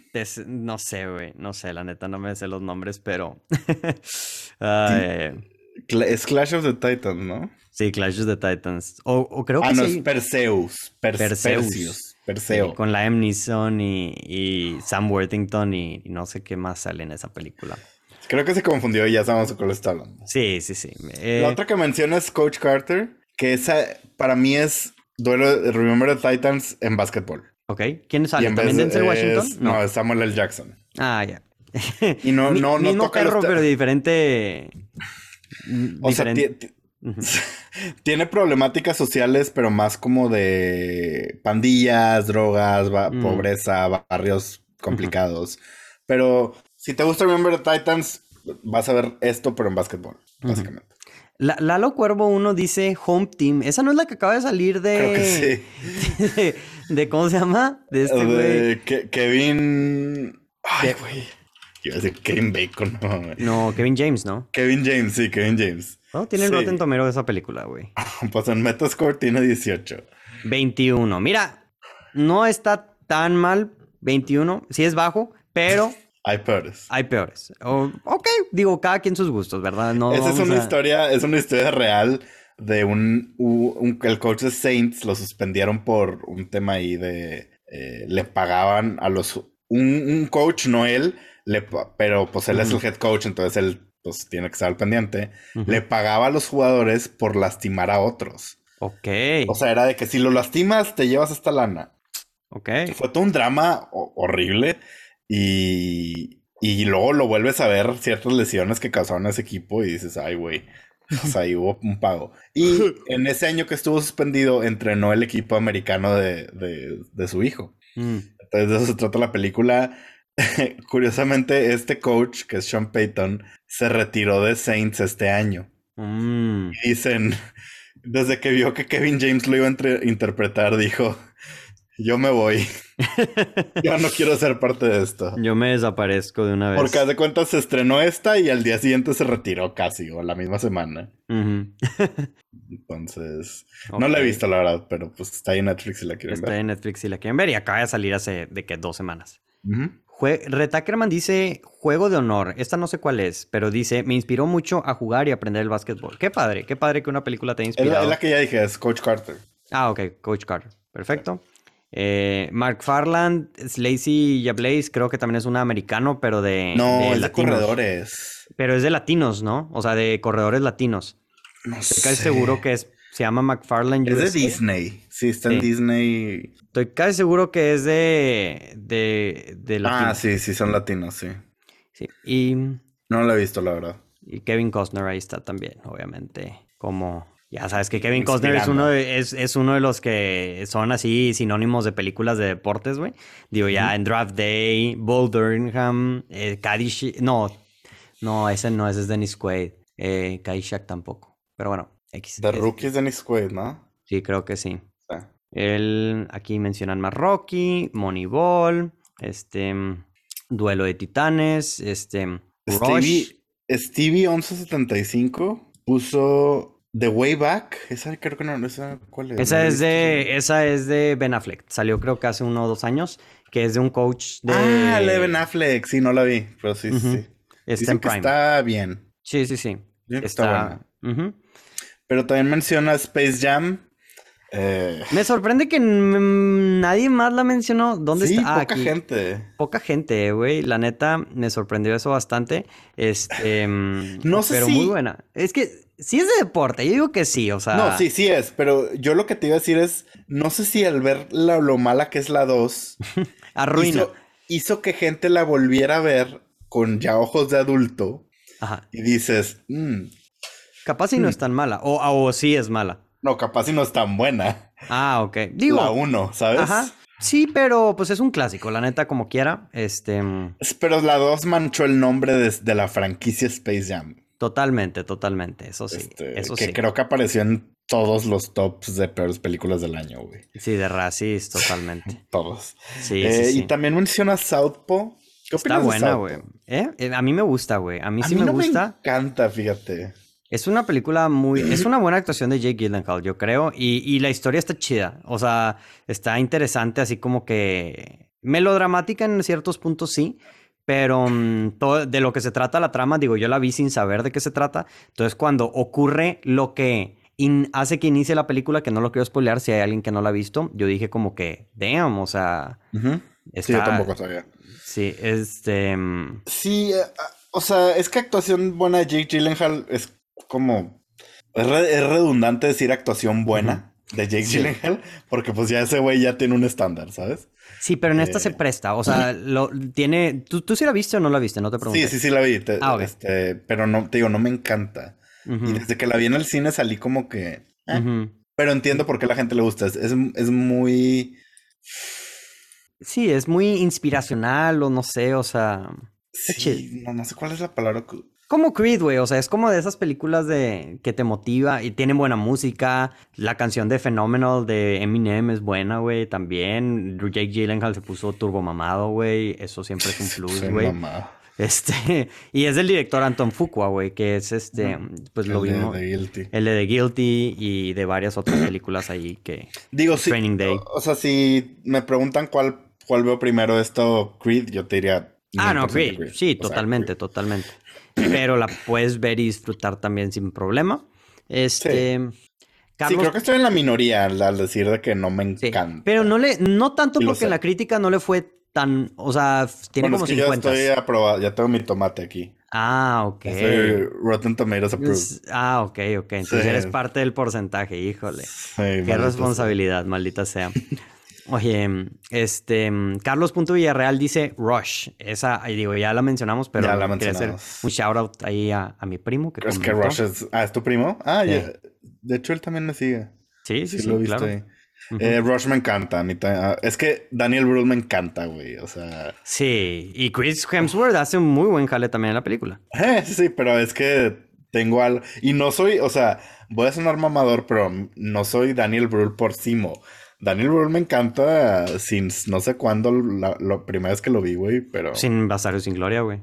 No sé, güey. No sé, la neta, no me sé los nombres, pero. Ay, es Clash of the Titans, ¿no? sí, Clash of the Titans. O, o creo que ah, no, sí. es Perseus. Per- Perseus. Perseus. Perseo. Con la Em Neeson y, y Sam Worthington y, y no sé qué más sale en esa película. Creo que se confundió y ya sabemos de cuál está hablando. Sí, sí, sí. Eh, La otra que menciona es Coach Carter, que esa para mí es duelo de Remember the Titans en básquetbol. Ok. ¿Quién sale? en ¿También vez Denzel es-? No. es Samuel L. Jackson. Ah, ya. Y no, no, no Mismo toca los perro, te- pero diferente. O sea, diferente- Ujú. tiene problemáticas sociales, pero más como de pandillas, drogas, ba- Mm. pobreza, barrios complicados. Pero si te gusta Remember the Titans, vas a ver esto, pero en básquetbol, básicamente. La- Lalo Cuervo 1 dice Home Team. Esa no es la que acaba de salir de. Creo que sí. de, de- ¿Cómo se llama? De este güey. Ke- Kevin. Ay, güey. Iba a decir Kevin Bacon, no. No, Kevin James, ¿no? Kevin James, sí, Kevin James. ¿No? Tiene el Sí. Rotten Tomero de esa película, güey. Pues en Metascore tiene 18. 21. Mira, no está tan mal. 21. Sí es bajo, pero Hay peores. hay peores. O- ok, digo, cada quien sus gustos, ¿verdad? No Esa es una a- historia, es una historia real de un, un- el coach de Saints lo suspendieron por un tema ahí de eh, le pagaban a los... Un, coach, no él, le, pero pues él es el head coach, entonces él pues tiene que estar al pendiente. Le pagaba a los jugadores por lastimar a otros. Ok. O sea, era de que si lo lastimas, te llevas esta lana. Ok. Fue todo un drama horrible y, y luego lo vuelves a ver ciertas lesiones que causaron a ese equipo y dices, ay, güey. O sea, ahí hubo un pago. Y en ese año que estuvo suspendido, entrenó el equipo americano de, de, su hijo. Mm. Entonces, de eso se trata la película. Curiosamente, este coach, que es Sean Payton, se retiró de Saints este año. Mm. dicen, desde que vio que Kevin James lo iba a interpretar, dijo, yo me voy. Yo no quiero ser parte de esto. Yo me desaparezco de una vez. Porque de cuentas se estrenó esta y al día siguiente se retiró casi, o la misma semana. Entonces, no la he visto la verdad, pero pues está ahí en Netflix si la quieren ver. Está en Netflix si la quieren ver y acaba de salir hace de que dos semanas. Retackerman dice Juego de Honor. Esta no sé cuál es, pero dice: Me inspiró mucho a jugar y aprender el básquetbol. Qué padre, qué padre que una película te haya inspirado. Es la, que ya dije, es Coach Carter. Ah, ok, Coach Carter. Perfecto. Eh, Mark Farland, Slacy Yablaze, creo que también es un americano, pero de. No, es de corredores. Pero es de latinos, ¿no? O sea, de corredores latinos. No Estoy casi seguro que es. Se llama McFarland Es de Disney. Sí, está en Disney. Estoy casi seguro que es de. de, de Ah, sí, sí, son latinos, sí. Sí. Y. No lo he visto, la verdad. Y Kevin Costner ahí está también, obviamente. Como ya sabes que Kevin Costner es uno, de, es, uno de los que son así sinónimos de películas de deportes, güey. Digo, ya en Draft Day, Bull Durham, eh, No, no, ese no, ese es Dennis Quaid. Eh, tampoco. Pero bueno, X. The Rookie es Dennis Quaid, ¿no? Sí, creo que sí. Él, aquí mencionan más Rocky, Moneyball, este, Duelo de Titanes, este, Stevie, Stevie 1175 puso The Way Back, esa creo que no, esa cuál es. Esa es de, esa es de Ben Affleck. Salió creo que hace uno o dos años, que es de un coach de. Ah, de Ben Affleck, sí, no la vi, pero sí, sí. Está en está bien. Sí, sí, sí. Está, buena. Pero también menciona Space Jam. Eh, Me sorprende que nadie más la mencionó. ¿Dónde sí, está? Ah, poca gente. Poca gente, güey. La neta, me sorprendió eso bastante. Este, no sé pero muy buena. Es que Sí es de deporte, yo digo que sí, o sea. No, sí, sí es, pero yo lo que te iba a decir es, no sé si al ver lo mala que es la 2, arruina. Hizo, que gente la volviera a ver con ya ojos de adulto. Ajá. Y dices, mm, capaz si no mm". es tan mala, o, o sí es mala. No, capaz si no es tan buena. Ah, ok. Digo. La 1, ¿sabes? Ajá. Sí, pero pues es un clásico, la neta, como quiera. Este. Mm. Pero la 2 manchó el nombre de la franquicia Space Jam. Totalmente, totalmente, eso sí. Este, eso que creo que apareció en todos los tops de peores películas del año, güey. Sí, de Racis, totalmente. todos. Sí, eh, sí, Y también menciona Southpaw. ¿Qué Está buena, güey. ¿Eh? ¿Eh? A mí me gusta, güey. A mí sí me gusta. Me encanta, fíjate. Es una película muy. Es una buena actuación de Jake Gyllenhaal, yo creo. Y, y la historia está chida. O sea, está interesante, así como que. Melodramática en ciertos puntos, sí pero mm, todo, de lo que se trata la trama, digo, yo la vi sin saber de qué se trata. Entonces, cuando ocurre lo que hace que inicie la película, que no lo quiero spoilear si hay alguien que no la ha visto, yo dije como que, damn, o sea... sí, yo tampoco sabía. Sí, este... Mm, sí, eh, ah, o sea, es que actuación buena de Jake Gyllenhaal es como... Es, redundante decir actuación buena de Jake Gyllenhaal, porque pues ya ese güey ya tiene un estándar, ¿sabes? Sí, pero en esta se eh, presta. O sea, lo tiene. ¿Tú, ¿Tú sí la viste o no la viste? No te pregunto. Sí, sí, sí la vi. ah, este, pero no, te digo, no me encanta. Y desde que la vi en el cine salí como que. Eh, pero entiendo por qué a la gente le gusta. Es, es, muy. Sí, es muy inspiracional o no sé, o sea. Sí, no, no sé cuál es la palabra. Como Creed, güey. O sea, es como de esas películas de que te motiva y tienen buena música. La canción de Phenomenal de Eminem es buena, güey. También. Jake Gyllenhaal se puso turbo mamado, güey. Eso siempre es un plus, güey. Este, y es del director Anton Fuqua, güey, que es este, pues lo vimos. El de Guilty. El de The Guilty y de varias otras películas ahí que. Digo, sí. Training Day. O, sea, si me preguntan cuál, cuál veo primero esto, Creed, yo te diría. Ah, no, Creed. Sí, totalmente, totalmente pero la puedes ver y disfrutar también sin problema. Este, sí, creo que estoy en la minoría al, decir de que no me encanta. pero no le, no tanto porque la crítica no le fue tan, o sea, tiene como es que 50. Ya estoy aprobado, ya tengo mi tomate aquí. Ah, ok. Soy Rotten Tomatoes approved. Ah, ok, ok. Entonces eres parte del porcentaje, híjole. Qué responsabilidad, maldita sea. Oye, este, Carlos Punto Villarreal dice Rush. Esa, digo, ya la mencionamos, pero ya la quería hacer un shout out ahí a, mi primo. Que es que Rush es, ah, es tu primo. Ah, ya. De hecho, él también me sigue. Sí, sí, sí, lo claro. Eh, Rush me encanta. A mí ah, es que Daniel Brühl me encanta, güey. O sea. Sí, y Chris Hemsworth hace un muy buen jale también en la película. Eh, sí, pero es que tengo algo. Y no soy, o sea, voy a sonar mamador, pero no soy Daniel Brühl por Simo. Daniel Brühl me encanta sin no sé cuándo, la, primera vez que lo vi, güey, pero. Sin Bastardo sin Gloria, güey.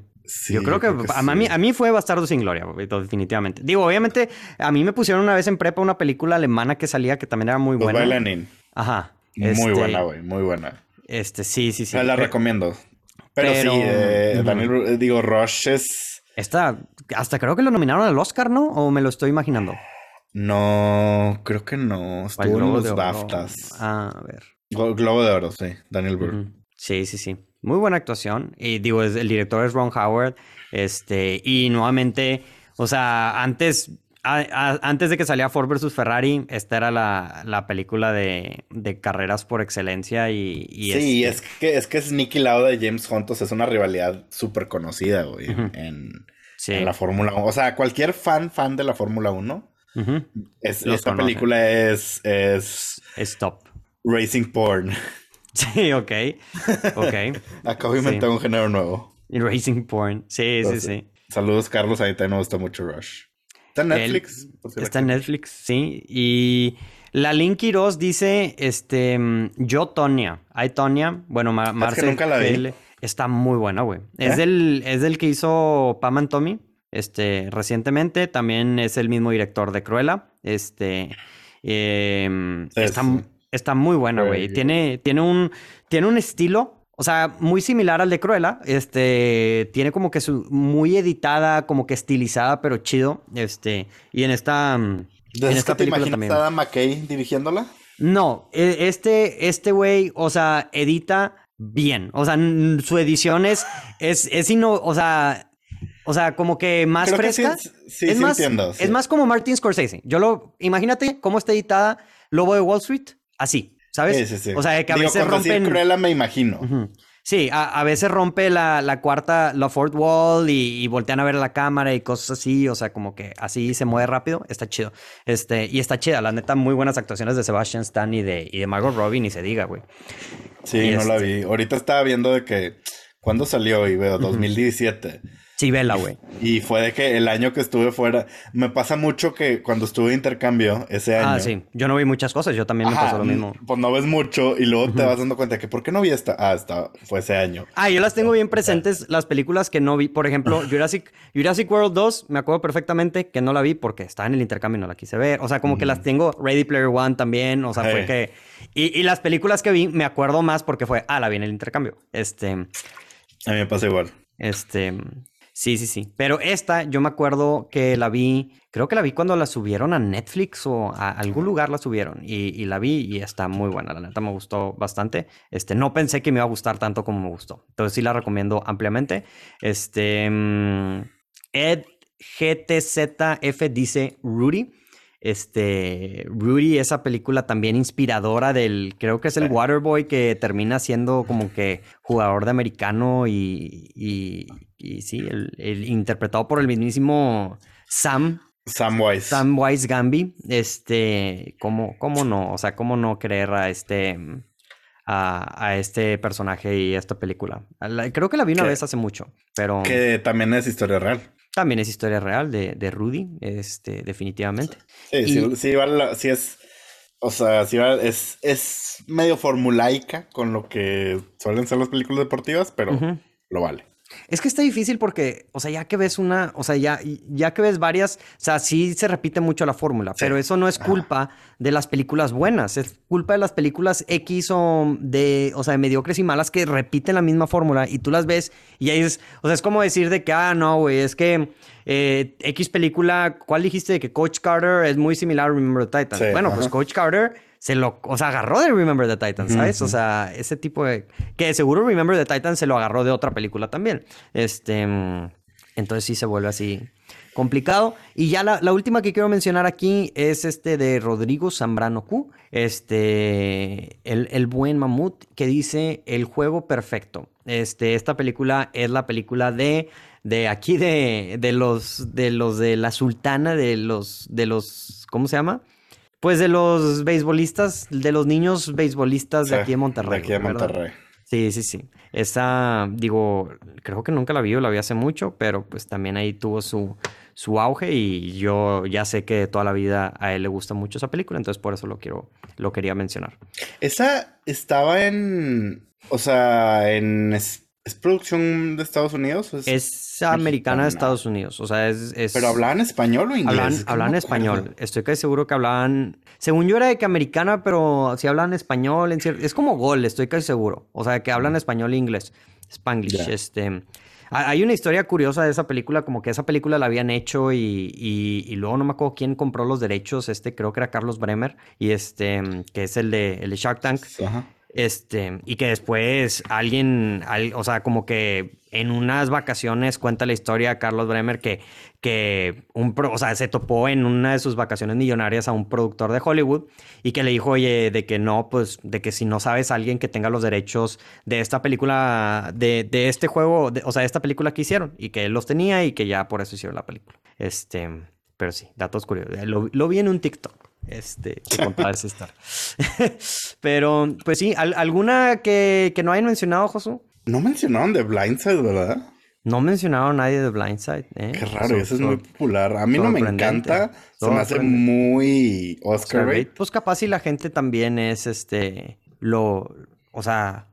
Yo creo que, a, mí, a mí fue Bastardo sin Gloria, definitivamente. Digo, obviamente, a mí me pusieron una vez en prepa una película alemana que salía que también era muy buena. Lenin. Ajá. Muy este, buena, güey, muy buena. Este, sí, sí, sí. la recomiendo. Pero, sí, eh, Daniel, digo, Rush es... Esta, hasta creo que lo nominaron al Oscar, ¿no? ¿O me lo estoy imaginando? No, creo que no. Estuvo en los BAFTAs. Ah, a ver. Globo de Oro, sí. Daniel Brühl. Sí, sí, sí. Muy buena actuación. Y digo, el director es Ron Howard. Este, y nuevamente, o sea, antes, antes de que salía Ford versus Ferrari, esta era la, película de, carreras por excelencia. Y, sí, este es, que, es que es Nicky Lauda de James Hunt, es una rivalidad súper conocida, güey, en, la Fórmula 1. O sea, cualquier fan, fan de la Fórmula 1, esta película es, es... Stop. Racing porn. Sí, ok. Ok. Acabo de inventar un género nuevo. Racing porn. Sí, sí, sí. Saludos, Carlos. Ahí también me gusta mucho Rush. Está en Netflix. está en Netflix, sí. Y la Link Quiroz dice, este, yo Tonya. Hay Tonya. Bueno, Marcel. nunca la vi. Está muy buena, güey. Es, ¿Eh? del, es del que hizo Pam and Tommy, este, recientemente. También es el mismo director de Cruella. Este, em, está Está muy buena, güey. Tiene, tiene, un, tiene un estilo, o sea, muy similar al de Cruella. Este, tiene como que su, muy editada, como que estilizada, pero chido. Este, y en esta, en esta te película también. a McKay dirigiéndola? No, e, este, este güey, o sea, edita bien. O sea, su edición es, es, es o sea, o sea, como que más fresca. sí, sí, es más, entiendo, Es más como Martin Scorsese. Yo lo, imagínate cómo está editada Lobo de Wall Street así, ¿sabes? Sí, sí, sí. O sea, que a veces rompen... Cruella me imagino. Sí, a, veces rompe la, cuarta, la fourth wall y, voltean a ver la cámara y cosas así, o sea, como que así se mueve rápido, está chido. Este, y está chida, la neta, muy buenas actuaciones de Sebastian Stan y de, y de Margot Robbie, ni se diga, güey. Sí, no la este vi. Ahorita estaba viendo de que, ¿cuándo salió? Y veo, 2017. Sí, vela, güey. Y fue de que el año que estuve fuera, me pasa mucho que cuando estuve de intercambio ese ah, año. Ah, sí. Yo no vi muchas cosas, yo también me pasó lo mismo. Pues no ves mucho y luego te vas dando cuenta que ¿por qué no vi esta? Ah, esta fue ese año. Ah, yo las tengo bien presentes, las películas que no vi. Por ejemplo, Jurassic, Jurassic World 2, me acuerdo perfectamente que no la vi porque estaba en el intercambio y no la quise ver. O sea, como que las tengo. Ready Player One también. O sea, fue que. Y, y las películas que vi, me acuerdo más porque fue, ah, la vi en el intercambio. Este. A mí me pasa igual. Este. Sí, sí, sí. Pero esta, yo me acuerdo que la vi, creo que la vi cuando la subieron a Netflix o a algún lugar la subieron y, la vi y está muy buena. La neta me gustó bastante. Este, no pensé que me iba a gustar tanto como me gustó. Entonces sí la recomiendo ampliamente. Este, mm, Ed GTZF dice Rudy. Este, Rudy, esa película también inspiradora del, creo que es el Waterboy que termina siendo como que jugador de americano y, y, sí, el, interpretado por el mismísimo Sam. Sam Wise. Sam Wise Gambi. Este, ¿cómo, cómo no? O sea, ¿cómo no creer a este, a, este personaje y a esta película? creo que la vi una vez hace mucho, pero... Que también es historia real. También es historia real de, de Rudy, este, definitivamente. Sí, sí, sí, es. O sea, sí es, es medio formulaica con lo que suelen ser las películas deportivas, pero lo vale. Es que está difícil porque, o sea, ya que ves una, o sea, ya, ya que ves varias, o sea, sí se repite mucho la fórmula, pero eso no es culpa de las películas buenas, es culpa de las películas X o de, o sea, de mediocres y malas que repiten la misma fórmula y tú las ves y ahí es, o sea, es como decir de que, ah, no, güey, es que eh, X película, ¿cuál dijiste de que Coach Carter es muy similar a Remember the Titans? bueno, pues Coach Carter se lo, o sea, agarró de Remember the Titans, ¿sabes? O sea, ese tipo de, que seguro Remember the Titans se lo agarró de otra película también. Este, entonces sí se vuelve así complicado. Y ya la, última que quiero mencionar aquí es este de Rodrigo Zambrano Q, este, el, el, buen mamut, que dice El juego perfecto. Este, esta película es la película de, de aquí de, de los, de los de la sultana, de los, de los, ¿cómo se llama? Pues de los beisbolistas, de los niños beisbolistas de aquí de Monterrey. De aquí de Monterrey. Sí, sí, sí. Esa, digo, creo que nunca la vi, la vi hace mucho, pero pues también ahí tuvo su, su auge y yo ya sé que toda la vida a él le gusta mucho esa película, entonces por eso lo quiero, lo quería mencionar. Esa estaba en, o sea, en ¿Es producción de Estados Unidos? es, americana de Estados Unidos. O sea, es. ¿Pero hablaban español o inglés? Hablan, español. Estoy casi seguro que hablaban. Según yo era de que americana, pero si hablan español. En Es como Gol, estoy casi seguro. O sea, que hablan español e inglés. Spanglish. Este. Hay una historia curiosa de esa película, como que esa película la habían hecho y, y, luego no me acuerdo quién compró los derechos, este creo que era Carlos Bremer, y este, que es el de, el de Shark Tank. Ajá. Este, y que después alguien, o sea, como que en unas vacaciones cuenta la historia Carlos Bremer que, que un, o sea, se topó en una de sus vacaciones millonarias a un productor de Hollywood y que le dijo, oye, de que no, pues, de que si no sabes a alguien que tenga los derechos de esta película, de, de este juego, o sea, de esta película que hicieron y que él los tenía y que ya por eso hicieron la película. Este, pero sí, datos curiosos. Lo vi en un TikTok este, que contar esa historia. Pero, pues sí, ¿alguna que, que no hayan mencionado, Josu? No mencionaron de Blindside, ¿verdad? No mencionaron a nadie de Blindside. ¿eh? Qué raro, eso es muy popular. A mí no me encanta. Se me hace muy Oscar, Oscar Pues capaz si la gente también es este. Lo. O sea,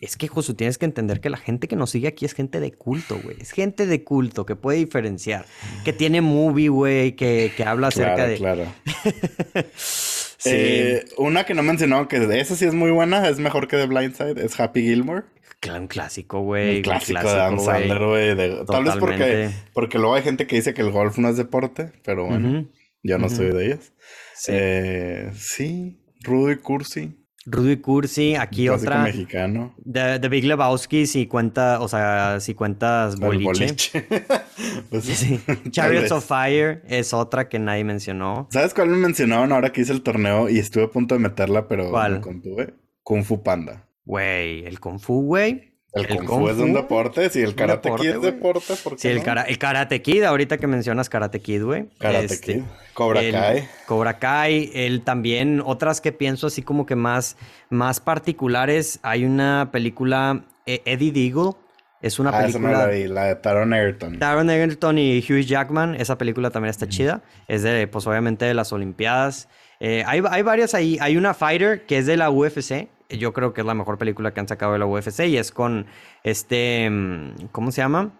es que, Josu, tienes que entender que la gente que nos sigue aquí es gente de culto, güey. Es gente de culto que puede diferenciar. Que tiene movie, güey, que, habla acerca de. Claro. sí. Eh, una que no mencionó, que esa sí es muy buena, es mejor que The Blind Side, es Happy Gilmore. Un clásico, güey. Un clásico, de Adam Sandler, güey. Tal vez porque, porque luego hay gente que dice que el golf no es deporte, pero bueno, yo no soy de ellas. Sí. Eh, sí, Rudo y Cursi. Rudy Cursi, aquí otra. mexicano. De, de, Big Lebowski, si cuenta, o sea, si cuentas boliche. pues sí. Chariots of Fire es otra que nadie mencionó. ¿Sabes cuál me mencionaron ahora que hice el torneo y estuve a punto de meterla, pero ¿Cuál? me contuve? Kung Fu Panda. Güey, el Kung Fu, güey. El, Kung, Fu es un deporte, si el Karate Kid es deporte, ¿por qué Sí, el, el, Karate Kid, ahorita que mencionas Karate Kid, güey. Karate este, Kid. Cobra Kai. Cobra Kai, él también, otras que pienso así como que más, más particulares, hay una película, eh, Eddie Deagle, es una ah, película... Esa no la vi, la de Taron Egerton. Taron Egerton y Hugh Jackman, esa película también está chida, es de, pues obviamente de las Olimpiadas. Eh, hay, hay varias ahí, hay una Fighter que es de la UFC, yo creo que es la mejor película que han sacado de la UFC y es con este, mm, ¿cómo se llama?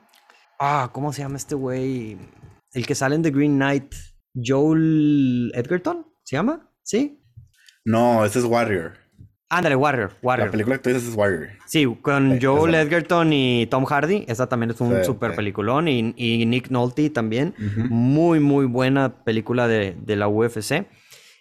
Ah, ¿cómo se llama este güey? El que sale en The Green Knight, Joel Edgerton, ¿se llama? ¿Sí? No, ese es Warrior. Ándale, Warrior, Warrior. La película que tú dices es Warrior. Sí, con Joel Edgerton y Tom Hardy. Esa también es un super peliculón. Y, Nick Nolte también. Muy, muy buena película de, de la UFC.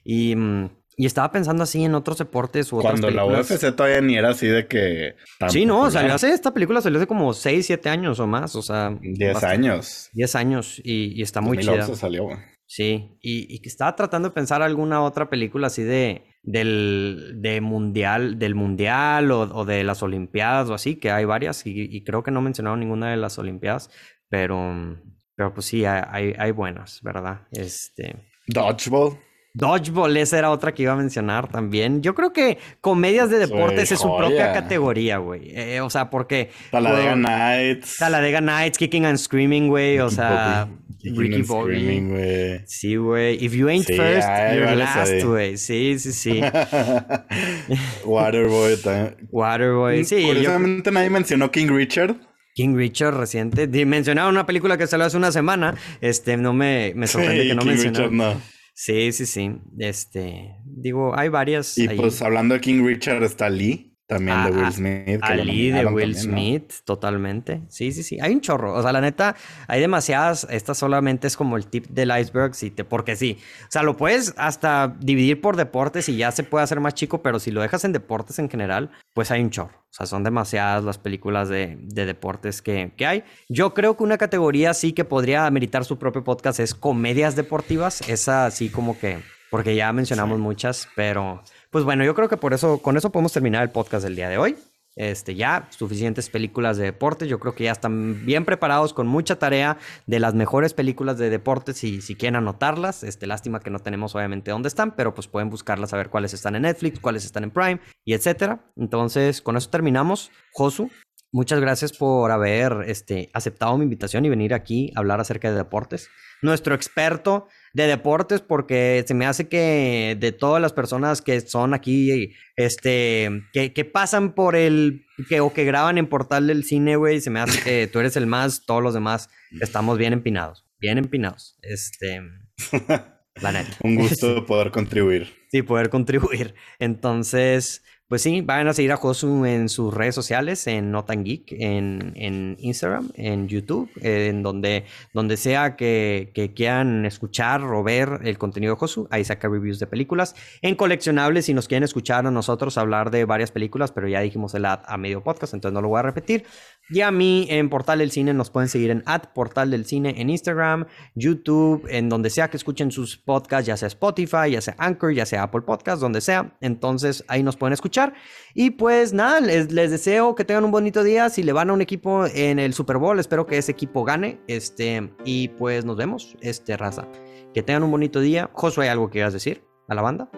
Y mm, y estaba pensando así en otros deportes u otras Cuando la UFC todavía ni era así de que... Sí, no, salió hace, esta película salió hace como 6, 7 años o más, o sea... 10 años. 10 años y, y está muy 2011 chida. salió, Sí, y, y, estaba tratando de pensar alguna otra película así de... Del, de mundial, del mundial o, o de las olimpiadas o así, que hay varias y, y creo que no mencionaron ninguna de las olimpiadas, pero, pero pues sí, hay, hay buenas, ¿verdad? Este... Dodgeball. Dodgeball, esa era otra que iba a mencionar también. Yo creo que comedias de deportes es su propia categoría, güey. Eh, o sea, porque. Talladega Nights. Talladega Nights, Kicking and Screaming, güey. O sea, Ricky Bobby. Sí, güey. If you ain't first, you're last, güey. Sí, sí, sí. Waterboy también. Waterboy, sí. Curiosamente nadie mencionó King Richard. King Richard reciente. Mencionaba una película que salió hace una semana. Este, no me, me sorprende que no King Richard, no. Sí, sí, sí. Este, digo, hay varias. Y pues hablando de King Richard está Lee. También de Will Smith. Ali de Will Smith, totalmente. Sí, sí, sí. Hay un chorro. O sea, la neta, hay demasiadas. Esta solamente es como el tip del iceberg, sí, te, porque sí. O sea, lo puedes hasta dividir por deportes y ya se puede hacer más chico, pero si lo dejas en deportes en general, pues hay un chorro. O sea, son demasiadas las películas de, de deportes que, que hay. Yo creo que una categoría sí que podría ameritar su propio podcast es comedias deportivas. Esa sí como que, porque ya mencionamos muchas, pero... Pues bueno, yo creo que por eso, con eso podemos terminar el podcast del día de hoy. Este, ya suficientes películas de deportes. Yo creo que ya están bien preparados con mucha tarea de las mejores películas de deportes y si quieren anotarlas. Este, lástima que no tenemos obviamente dónde están, pero pues pueden buscarlas a ver cuáles están en Netflix, cuáles están en Prime y etcétera. Entonces, con eso terminamos. Josu, muchas gracias por haber este, aceptado mi invitación y venir aquí a hablar acerca de deportes. Nuestro experto de deportes porque se me hace que de todas las personas que son aquí, este, que, que pasan por el, que, o que graban en Portal del Cine, güey, se me hace que tú eres el más, todos los demás estamos bien empinados, bien empinados. Este, la neta. Un gusto poder contribuir. Sí, poder contribuir. Entonces, pues sí, vayan a seguir a Josu en sus redes sociales, en Notan Geek, en, Instagram, en YouTube, en donde, donde sea que, que, quieran escuchar o ver el contenido de Josu. Ahí saca reviews de películas. En coleccionables, si nos quieren escuchar a nosotros hablar de varias películas, pero ya dijimos el ad a medio podcast, entonces no lo voy a repetir. Y a mí en Portal del Cine nos pueden seguir en at Portal del Cine en Instagram, YouTube, en donde sea que escuchen sus podcasts, ya sea Spotify, ya sea Anchor, ya sea Apple Podcast, donde sea. Entonces ahí nos pueden escuchar. Y pues nada, les, deseo que tengan un bonito día. Si le van a un equipo en el Super Bowl, espero que ese equipo gane. Este, y pues nos vemos, este raza. Que tengan un bonito día. Josué, ¿hay algo que quieras decir a la banda?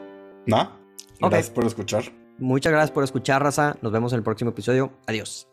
No. Gracias por escuchar. Muchas gracias por escuchar, raza. Nos vemos en el próximo episodio. Adiós.